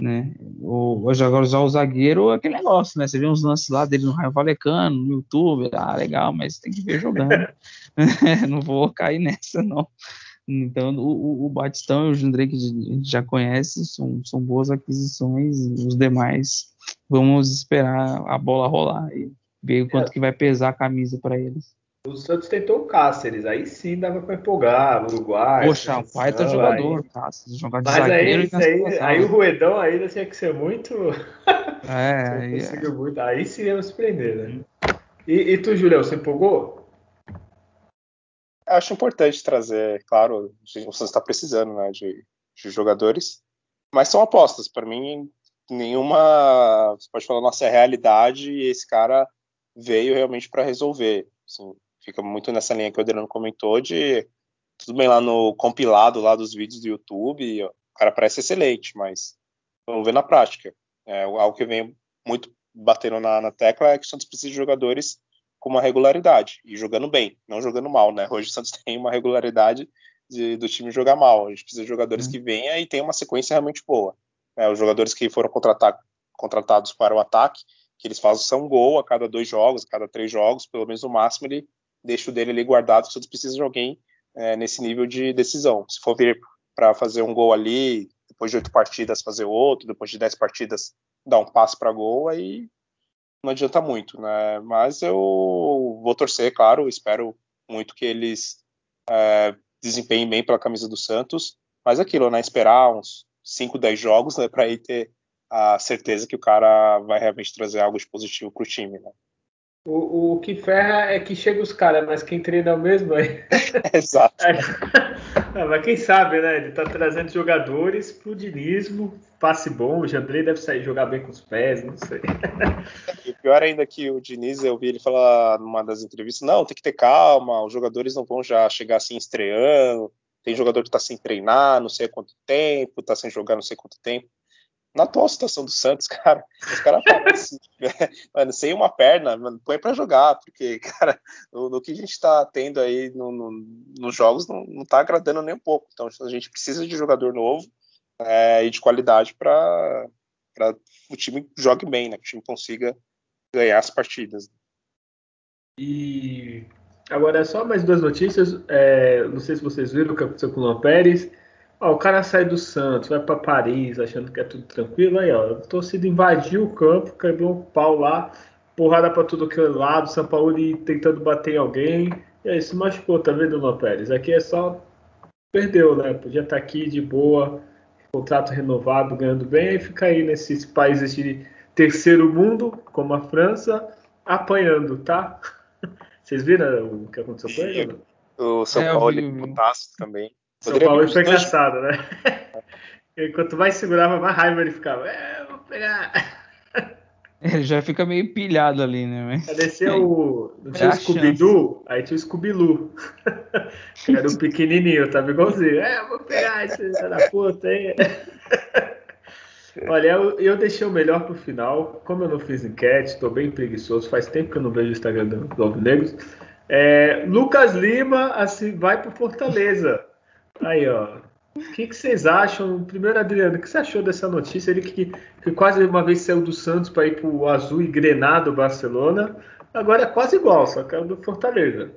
né? O, agora já o zagueiro é aquele negócio, né? Você vê uns lances lá dele no Raio Valecano, no YouTube, ah, legal, mas tem que ver jogando. não vou cair nessa, não. Então, o, o Batistão e o Jundrei, que a gente já conhece, são, são boas aquisições, os demais, vamos esperar a bola rolar e ver o quanto é. que vai pesar a camisa para eles. O Santos tentou o Cáceres, aí sim dava para empolgar, Uruguai. Poxa, um baita jogador, aí. Cáceres, jogar de Mas aí, aí, aí, o Ruedão ainda tinha que ser muito. É, aí, é. muito. aí sim ia surpreender, né? E, e tu, Julião, você empolgou? Acho importante trazer, claro, Santos está precisando né, de, de jogadores, mas são apostas. Para mim, nenhuma. Você pode falar nossa realidade e esse cara veio realmente para resolver. Assim, fica muito nessa linha que o Adriano comentou de tudo bem lá no compilado lá dos vídeos do YouTube, o cara parece excelente, mas vamos ver na prática. É, algo que vem muito batendo na, na tecla é que o Santos precisa de jogadores com uma regularidade e jogando bem, não jogando mal, né? Hoje o Santos tem uma regularidade de, do time jogar mal. A gente precisa de jogadores uhum. que venham e tenham uma sequência realmente boa. É, os jogadores que foram contratados para o ataque, que eles fazem um gol a cada dois jogos, a cada três jogos, pelo menos no máximo ele deixa o dele ali guardado, o Santos precisa de alguém é, nesse nível de decisão. Se for vir para fazer um gol ali, depois de oito partidas fazer outro, depois de dez partidas dar um passe para gol, aí não adianta muito, né? Mas eu vou torcer, claro, espero muito que eles é, desempenhem bem pela camisa do Santos, mas aquilo, né? Esperar uns 5, 10 jogos, né? Para aí ter a certeza que o cara vai realmente trazer algo de positivo para o time, né? O, o que ferra é que chega os caras, mas quem treina é o mesmo aí. Exato. É, mas quem sabe, né? Ele tá trazendo jogadores pro dinismo, passe bom, o Jandrei deve sair jogar bem com os pés, não sei. E pior ainda que o Diniz, eu vi ele falar numa das entrevistas, não, tem que ter calma, os jogadores não vão já chegar assim estreando, tem jogador que tá sem treinar, não sei há quanto tempo, tá sem jogar não sei quanto tempo na atual situação do Santos, cara, os caras assim, mano, sem uma perna, mano, põe para jogar, porque, cara, no, no, que a gente tá tendo aí no, no, nos jogos não, não tá agradando nem um pouco. Então a gente precisa de jogador novo é, e de qualidade para o time jogue bem, né? Que o time consiga ganhar as partidas. E agora só mais duas notícias. É, não sei se vocês viram o que aconteceu com o Luan. Ó, o cara sai do Santos, vai para Paris, achando que é tudo tranquilo. Aí, ó, a torcida invadiu o campo, quebrou um pau lá, porrada para tudo que é lado, São Paulo tentando bater em alguém. E aí se machucou, tá vendo, Luan Pérez? Aqui é só. Perdeu, né? Podia estar tá aqui de boa, contrato renovado, ganhando bem, e fica aí nesses países de terceiro mundo, como a França, apanhando, tá? Vocês viram o que aconteceu com ele? O São é, Paulo e o Tasso também. São Paulo foi caçado, né? E quanto mais segurava, mais raiva ele ficava. É, vou pegar. Ele já fica meio pilhado ali, né? Parecia o. Não tinha é o Scooby-Doo? Aí tinha o Scooby-Loo. Era o pequenininho, tava igualzinho. É, vou pegar esse da puta aí. Olha, eu, eu, deixei o melhor pro final. Como eu não fiz enquete, tô bem preguiçoso. Faz tempo que eu não vejo o Instagram do, do Alvinegros. É, Lucas Lima assim, vai pro Fortaleza. Aí, ó. O que, que, vocês acham? Primeiro, Adriano, o que você achou dessa notícia? Ele que, que quase uma vez saiu do Santos para ir para o Azul e Grenado Barcelona. Agora é quase igual, só que é o do Fortaleza.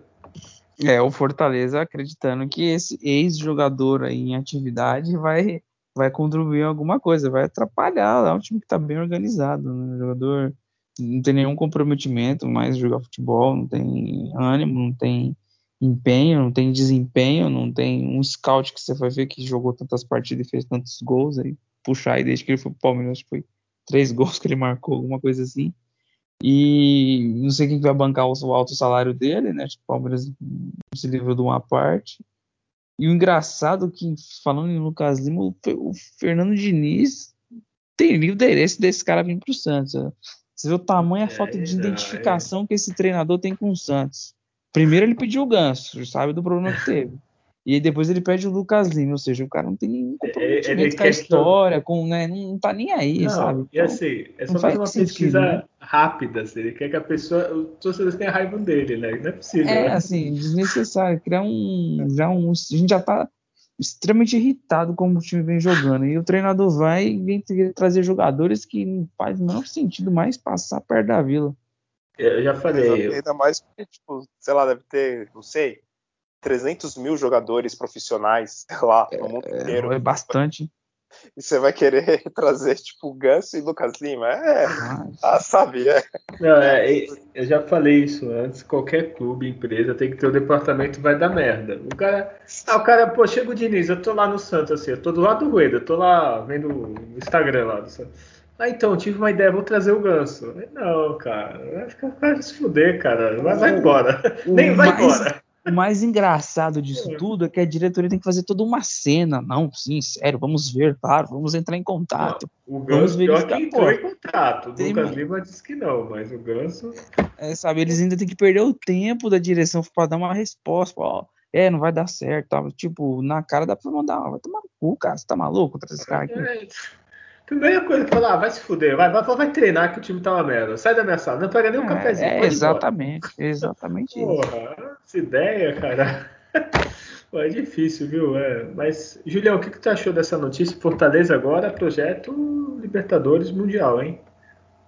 É, o Fortaleza acreditando que esse ex-jogador aí em atividade vai, vai contribuir em alguma coisa, vai atrapalhar. É um time que está bem organizado. Né? O jogador não tem nenhum comprometimento mais jogar futebol, não tem ânimo, não tem empenho, não tem desempenho, não tem um scout que você vai ver que jogou tantas partidas e fez tantos gols aí, puxar aí desde que ele foi pro Palmeiras, foi três gols que ele marcou, alguma coisa assim. E não sei quem vai bancar o alto salário dele, né? Tipo, o Palmeiras se livrou de uma parte. E o engraçado que, falando em Lucas Lima, o Fernando Diniz tem livre interesse desse cara vir pro Santos. Você vê o tamanho, a falta de é, identificação que esse treinador tem com o Santos. Primeiro ele pediu o Ganso, sabe do problema que teve. E depois ele pede o Lucas Lima, ou seja, o cara não tem nenhum comprometimento com a história, com, né, não tá nem aí, não, sabe? Então, e assim, é só fazer uma sentido, pesquisa né? rápida, assim, ele quer que a pessoa, os torcedores tenham raiva dele, né? Não é possível. É, né? assim, desnecessário, criar um, já um, a gente já tá, extremamente irritado como o time vem jogando. E o treinador vai e vem trazer jogadores que não faz o menor sentido mais passar perto da vila. Eu já falei. Ainda mais porque, tipo, sei lá, deve ter, não sei, 300 mil jogadores profissionais lá no mundo é, inteiro. É bastante. E você vai querer trazer, tipo, Ganso e Lucas Lima. É, ah, sabe, é. Não, é. Eu já falei isso antes. Qualquer clube, empresa, tem que ter o um departamento vai dar merda. O cara. Ah, o cara, pô, chega o Diniz, eu tô lá no Santos, assim, eu tô do lado do Rueda, eu tô lá vendo o Instagram lá do Santos. Ah, então, tive uma ideia, vou trazer o Ganso. Não, cara, vai ficar vai se fuder, cara. Vai, vai embora. Nem vai mais, embora. O mais engraçado disso é. tudo é que a diretoria tem que fazer toda uma cena. Não, sim, sério, vamos ver, claro, vamos entrar em contato. Não, o Ganso pior que entrou em contato. O tem... Lucas Lima disse que não, mas o Ganso. É, sabe, eles ainda têm que perder o tempo da direção para dar uma resposta. Ó, é, não vai dar certo. Tá? Tipo, na cara dá pra mandar, vai tomar no cu, cara. Você tá maluco trazer esse cara aqui? É. Primeira coisa que falar, ah, vai se fuder, vai, vai, vai treinar que o time tá uma merda. Sai da minha sala, não pega nem um é, cafezinho. É, exatamente, exatamente Porra, isso. Porra, essa ideia, cara. Pô, é difícil, viu? É, mas, Julião, o que, que tu achou dessa notícia? Fortaleza agora, projeto Libertadores Mundial, hein?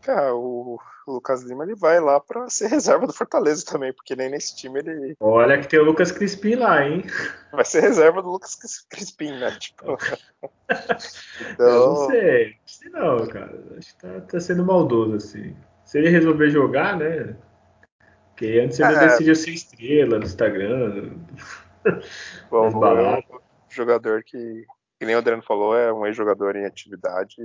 Cara, o Lucas Lima ele vai lá para ser reserva do Fortaleza também, porque nem nesse time ele. Olha que tem o Lucas Crispim lá, hein? Vai ser reserva do Lucas Crispim, né? Tipo. então... Eu não sei, não sei não, cara. Acho que tá, tá, sendo maldoso, assim. Se ele resolver jogar, né? Porque antes ele é... decidiu ser estrela no Instagram. Bom, jogador que, que nem o Adriano falou, é um ex-jogador em atividade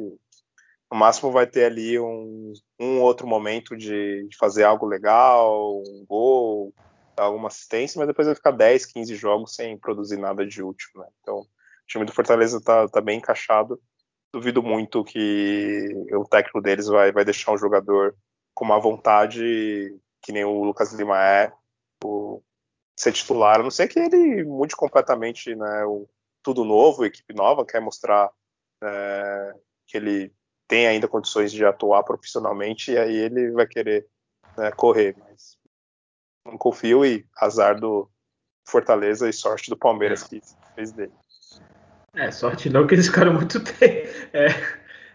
no máximo vai ter ali um, um outro momento de, de, fazer algo legal, um gol, alguma assistência, mas depois vai ficar 10, 15 jogos sem produzir nada de útil. Né? Então, o time do Fortaleza está tá bem encaixado. Duvido muito que o técnico deles vai, vai deixar um jogador com uma vontade que nem o Lucas Lima é, o, ser titular, a não ser que ele mude completamente né, o, tudo novo, equipe nova, quer mostrar é, que ele tem ainda condições de atuar profissionalmente e aí ele vai querer né, correr. Mas não confio e azar do Fortaleza e sorte do Palmeiras que fez dele. É, sorte não, que eles ficaram muito tempo. É,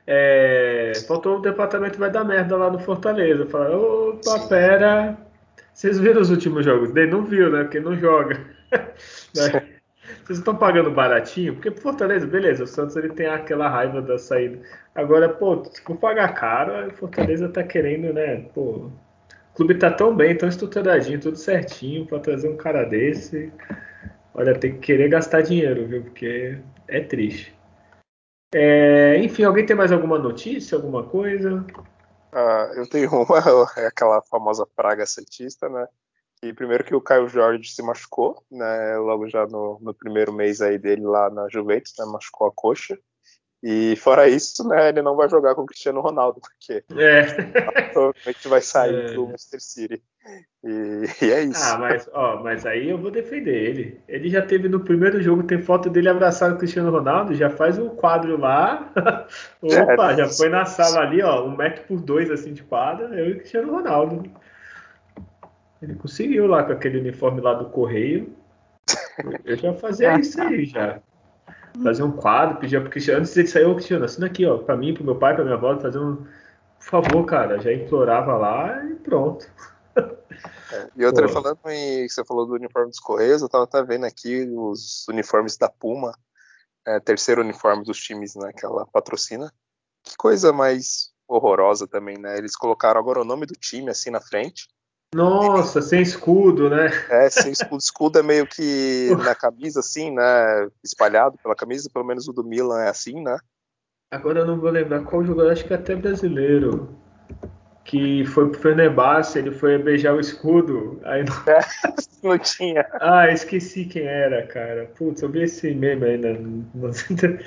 é, faltou o departamento vai dar merda lá no Fortaleza. Falaram, opa, pera. Vocês viram os últimos jogos dele? Não viu, né? Porque não joga. Vocês estão pagando baratinho? Porque Fortaleza, beleza, o Santos ele tem aquela raiva da saída. Agora, pô, se for pagar caro, o Fortaleza tá querendo, né? Pô, o clube tá tão bem, tão estruturadinho, tudo certinho para trazer um cara desse. Olha, tem que querer gastar dinheiro, viu? Porque é triste. É, enfim, alguém tem mais alguma notícia, alguma coisa? Ah, eu tenho uma, é aquela famosa praga santista, né? E primeiro que o Caio Jorge se machucou, né? Logo já no, no primeiro mês aí dele lá na Juventus, né? Machucou a coxa. E fora isso, né, ele não vai jogar com o Cristiano Ronaldo, porque é. provavelmente vai sair é. do Manchester City. E, e, é isso. Ah, mas, ó, mas aí eu vou defender ele. Ele já teve no primeiro jogo, tem foto dele abraçado com o Cristiano Ronaldo, já faz o um quadro lá. Opa, é, já foi na sala ali, ó, um metro por dois assim de quadra, eu e o Cristiano Ronaldo. Ele conseguiu lá com aquele uniforme lá do Correio. Eu já fazia isso aí já. Fazer um quadro, pedir pro Cristiano. Antes ele saiu, Cristiano, assina aqui, ó, pra mim, pro meu pai, pra minha avó, fazer um. Por favor, cara, já implorava lá e pronto. É, e outra, Pô. falando em. Você falou do uniforme dos Correios, eu tava até vendo aqui os uniformes da Puma, é, terceiro uniforme dos times né, que ela patrocina. Que coisa mais horrorosa também, né? Eles colocaram agora o nome do time assim na frente. Nossa, sem escudo, né? É, sem escudo. Escudo é meio que na camisa, assim, né? Espalhado pela camisa, pelo menos o do Milan é assim, né? Agora eu não vou lembrar qual jogador, acho que é até brasileiro. Que foi pro Fenerbahçe, ele foi beijar o escudo. Aí não... É, não tinha. Ah, esqueci quem era, cara. Putz, eu vi esse meme ainda.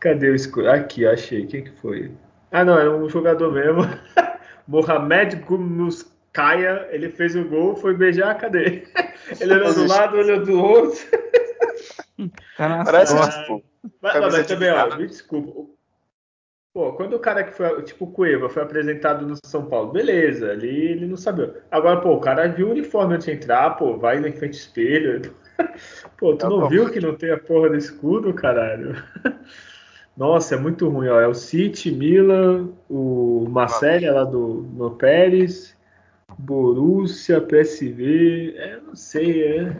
Cadê o escudo? Aqui, achei. Quem que foi? Ah, não, era um jogador mesmo. Mohamed Gumus Caia, ele fez o gol, foi beijar, cadê? Ele olhou do lado, olhou do outro. Tá Parece, tipo, mas, mas também, ó, me desculpa. Pô, quando o cara que foi, tipo o Cueva, foi apresentado no São Paulo, beleza, ali ele não sabia. Agora, pô, o cara viu o uniforme antes de entrar, pô, vai na frente do espelho. Pô, tu não viu que não tem a porra do escudo, caralho? Nossa, é muito ruim, ó. É o City, Milan, o Marcelo lá do no Pérez, Borussia, PSV, é, não sei, é.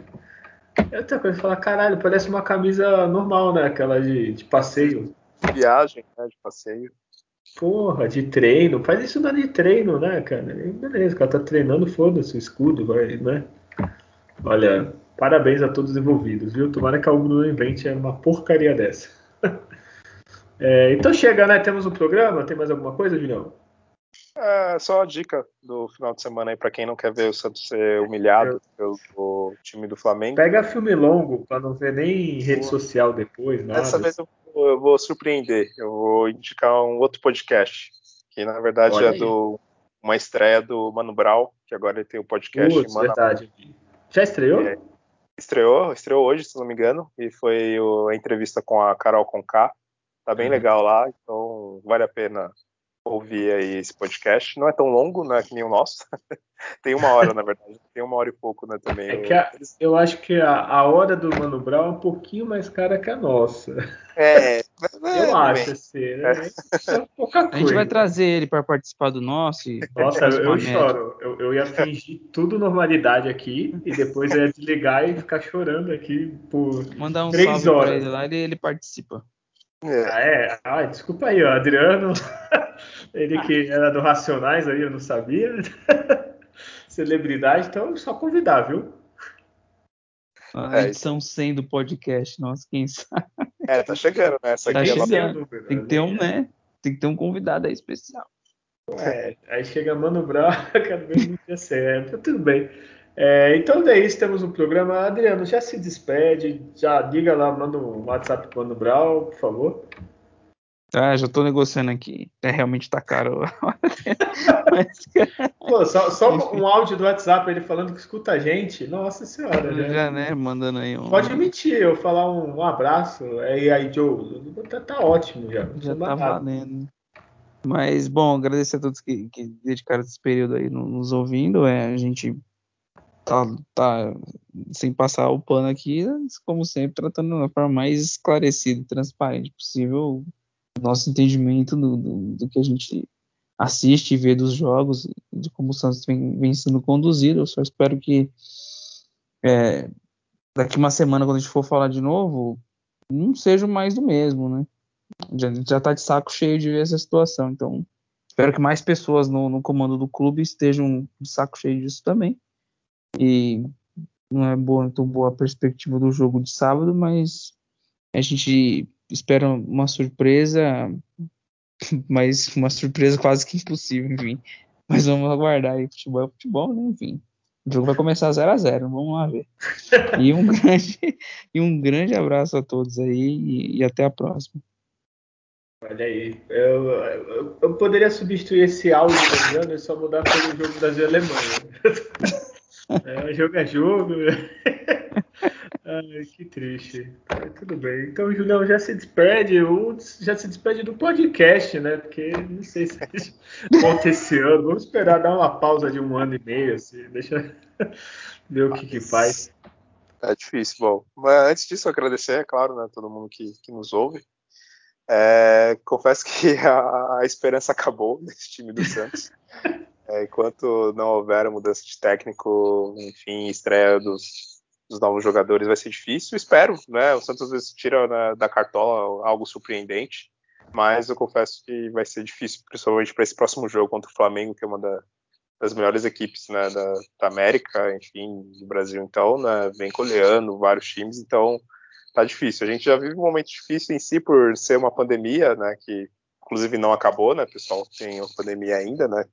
É outra coisa, falar, caralho, parece uma camisa normal, né? Aquela de, de passeio. Viagem, né? De passeio. Porra, de treino. Faz isso na de treino, né, cara? Beleza, o cara tá treinando, foda-se, o escudo, vai, né? Olha, parabéns a todos os envolvidos, viu? Tomara que a Uno não invente uma porcaria dessa. é, então chega, né? Temos um programa. Tem mais alguma coisa, Julião? É, só a dica do final de semana aí para quem não quer ver o Santos ser humilhado eu... pelo time do Flamengo. Pega filme longo para não ver nem rede social depois, nada. Dessa vez eu vou, eu vou, surpreender. Eu vou indicar um outro podcast que na verdade Olha é aí. do uma estreia do Mano Brown, que agora ele tem o um podcast Putz, verdade. Já estreou? É, estreou, estreou hoje, se não me engano, e foi o, a entrevista com a Carol Conká. Tá bem uhum. legal lá, então vale a pena ouvir aí esse podcast. Não é tão longo, né, que nem o nosso. tem uma hora, na verdade. Tem uma hora e pouco, né, também. É que a, eu acho que a, a, hora do Mano Brown é um pouquinho mais cara que a nossa. É, eu acho, assim, né? É. é pouca coisa. A gente vai trazer ele para participar do nosso. E nossa, eu, eu choro. Eu, eu, ia fingir tudo normalidade aqui e depois eu ia desligar e ficar chorando aqui por Mandar um três salve horas. pra ele lá e ele participa. É. Ah, é? Ah, desculpa aí, ó, Adriano. Ele que era do Racionais aí, eu não sabia. Celebridade, então só convidar, viu? A é, edição 100 do podcast, nossa, quem sabe? É, tá chegando, né? Essa tá aqui é chegando. É Tem que ter um, né? Tem que ter um convidado aí especial. É, aí chega Mano Brown, cada vez não tinha certo. Tudo bem. É, então é isso, temos um programa. Adriano, já se despede, já diga lá, manda um WhatsApp pro Mano Brau, por favor. Ah, já tô negociando aqui. É, realmente tá caro. Mas, Pô, só, só um áudio do WhatsApp ele falando que escuta a gente. Nossa senhora, né? Já, né? Mandando aí um. Pode emitir, eu falar um, um abraço. É, e aí, Joe, tá, tá ótimo já. Já tá valendo. Mas, bom, agradecer a todos que, que dedicaram esse período aí nos ouvindo. É, a gente tá, tá sem passar o pano aqui, como sempre, tratando da forma mais esclarecida e transparente possível o nosso entendimento do, do, do, que a gente assiste e vê dos jogos, de como o Santos vem, vem sendo conduzido. Eu só espero que é, daqui uma semana, quando a gente for falar de novo, não seja mais do mesmo, né? Já, já tá de saco cheio de ver essa situação, então espero que mais pessoas no, no comando do clube estejam de saco cheio disso também e não é boa, muito boa a perspectiva do jogo de sábado, mas a gente espera uma surpresa, mas uma surpresa quase que impossível, enfim. Mas vamos aguardar aí, futebol é futebol, né? Enfim. O jogo vai começar 0 a 0 vamos lá ver. E um grande, e um grande abraço a todos aí e, e até a próxima. Olha aí, eu, eu, eu, poderia substituir esse áudio e só mudar pelo jogo Brasil e Alemanha. É, jogo é jogo. Ai, que triste. tudo bem. Então o Julião já se despede, já se despede do podcast, né? Porque não sei se volta esse ano. Vamos esperar dar uma pausa de um ano e meio, assim. Deixa ver o que, que faz. É difícil. Bom, mas antes disso, agradecer, é claro, né, todo mundo que, que nos ouve. É, confesso que a, a, esperança acabou nesse time do Santos. É, enquanto não houver mudança de técnico, enfim, estreia dos, dos, novos jogadores vai ser difícil. Espero, né? O Santos às vezes tira né, da cartola algo surpreendente, mas eu confesso que vai ser difícil, principalmente para esse próximo jogo contra o Flamengo, que é uma da, das melhores equipes né, da, da, América, enfim, do Brasil. Então, né, vem coleando vários times, então tá difícil. A gente já vive um momento difícil em si por ser uma pandemia, né? Que inclusive não acabou, né? pessoal tem a pandemia ainda, né?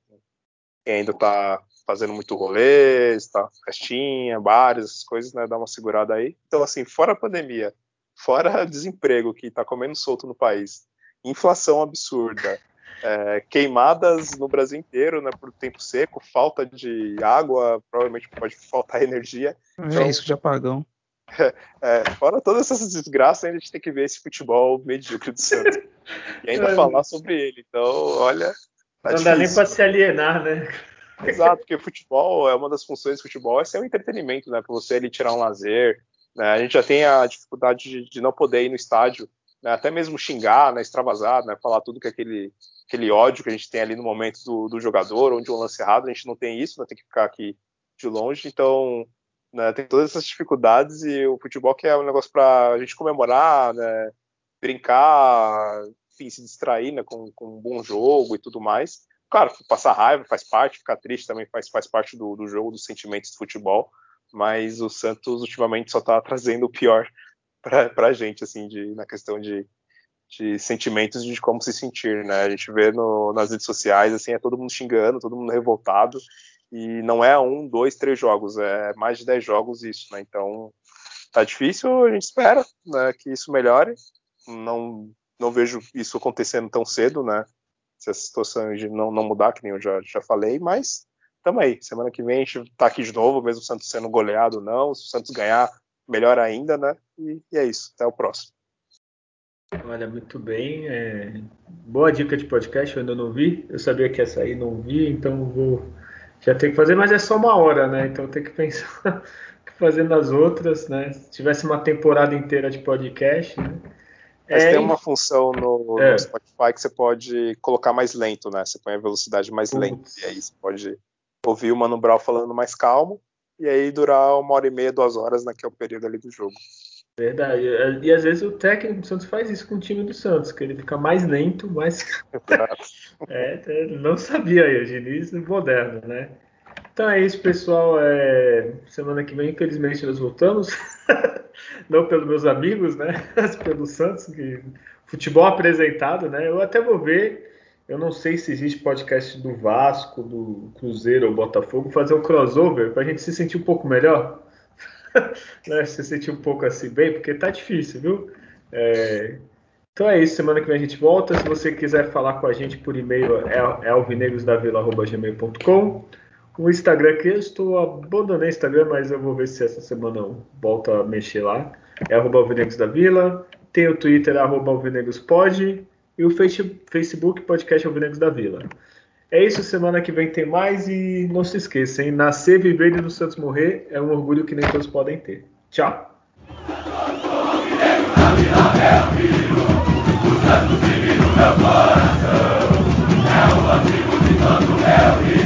Ainda tá fazendo muito rolê, está festinha, bares, essas coisas, né? Dá uma segurada aí. Então, assim, fora a pandemia, fora desemprego que tá comendo solto no país, inflação absurda, é, queimadas no Brasil inteiro, né? Por tempo seco, falta de água, provavelmente pode faltar energia. É então, isso de apagão. É, fora todas essas desgraças, ainda a gente tem que ver esse futebol medíocre do Santos. E ainda falar sobre ele. Então, olha. Tá não dá nem para se alienar, né? Exato, porque futebol é uma das funções do futebol, é ser um entretenimento, né? Para você ali tirar um lazer. Né? A gente já tem a dificuldade de, de não poder ir no estádio, né? até mesmo xingar, né? extravasar, né? falar tudo que é aquele, aquele ódio que a gente tem ali no momento do, do jogador, onde um lance errado, a gente não tem isso, né? tem que ficar aqui de longe. Então, né? tem todas essas dificuldades e o futebol que é um negócio para a gente comemorar, né? brincar, enfim, se distrair né? com, com um bom jogo e tudo mais. Claro, passar raiva faz parte, ficar triste também faz, faz parte do, do jogo, dos sentimentos do futebol, mas o Santos ultimamente só está trazendo o pior para a gente, assim, de, na questão de, de sentimentos de como se sentir, né? A gente vê no, nas redes sociais, assim, é todo mundo xingando, todo mundo revoltado, e não é um, dois, três jogos, é mais de dez jogos isso, né? Então, tá difícil, a gente espera né, que isso melhore. Não, não vejo isso acontecendo tão cedo, né? se a situação não, não mudar, que nem eu já, já falei, mas tamo aí. Semana que vem a gente tá aqui de novo, mesmo o Santos sendo goleado ou não. Se o Santos ganhar, melhor ainda, né? E, e é isso. Até o próximo. Olha, muito bem. É... Boa dica de podcast, eu ainda não vi. Eu sabia que ia sair, não vi, então vou. Já tenho que fazer, mas é só uma hora, né? Então tem que pensar fazendo as outras, né? Se tivesse uma temporada inteira de podcast, né? Mas é, tem uma função no, é. no, Spotify que você pode colocar mais lento, né? Você põe a velocidade mais Putz. lenta. E aí você pode ouvir o Mano Brown falando mais calmo. E aí durar uma hora e meia, duas horas, né? Que é o período ali do jogo. Verdade. E, e às vezes o técnico do Santos faz isso com o time do Santos, que ele fica mais lento, mais. é, não sabia aí, o Diniz moderno, né? Então é isso, pessoal. É... Semana que vem, infelizmente, nós voltamos. não pelos meus amigos, né? Mas pelo Santos, que futebol apresentado, né? Eu até vou ver. Eu não sei se existe podcast do Vasco, do Cruzeiro ou Botafogo, fazer um crossover para a gente se sentir um pouco melhor. né? Se sentir um pouco assim bem, porque tá difícil, viu? É... Então é isso, semana que vem a gente volta. Se você quiser falar com a gente por e-mail, é, é alvinegrosdavila.gmail.com o Instagram aqui, eu estou abandonando o Instagram, mas eu vou ver se essa semana eu volto a mexer lá. É arroba Alvinegos da Vila. Tem o Twitter, arroba AlvinegosPod. E o Facebook, podcast Alvinegos da Vila. É isso, semana que vem tem mais. E não se esqueça, hein? Nascer, viver e no Santos morrer é um orgulho que nem todos podem ter. Tchau! É de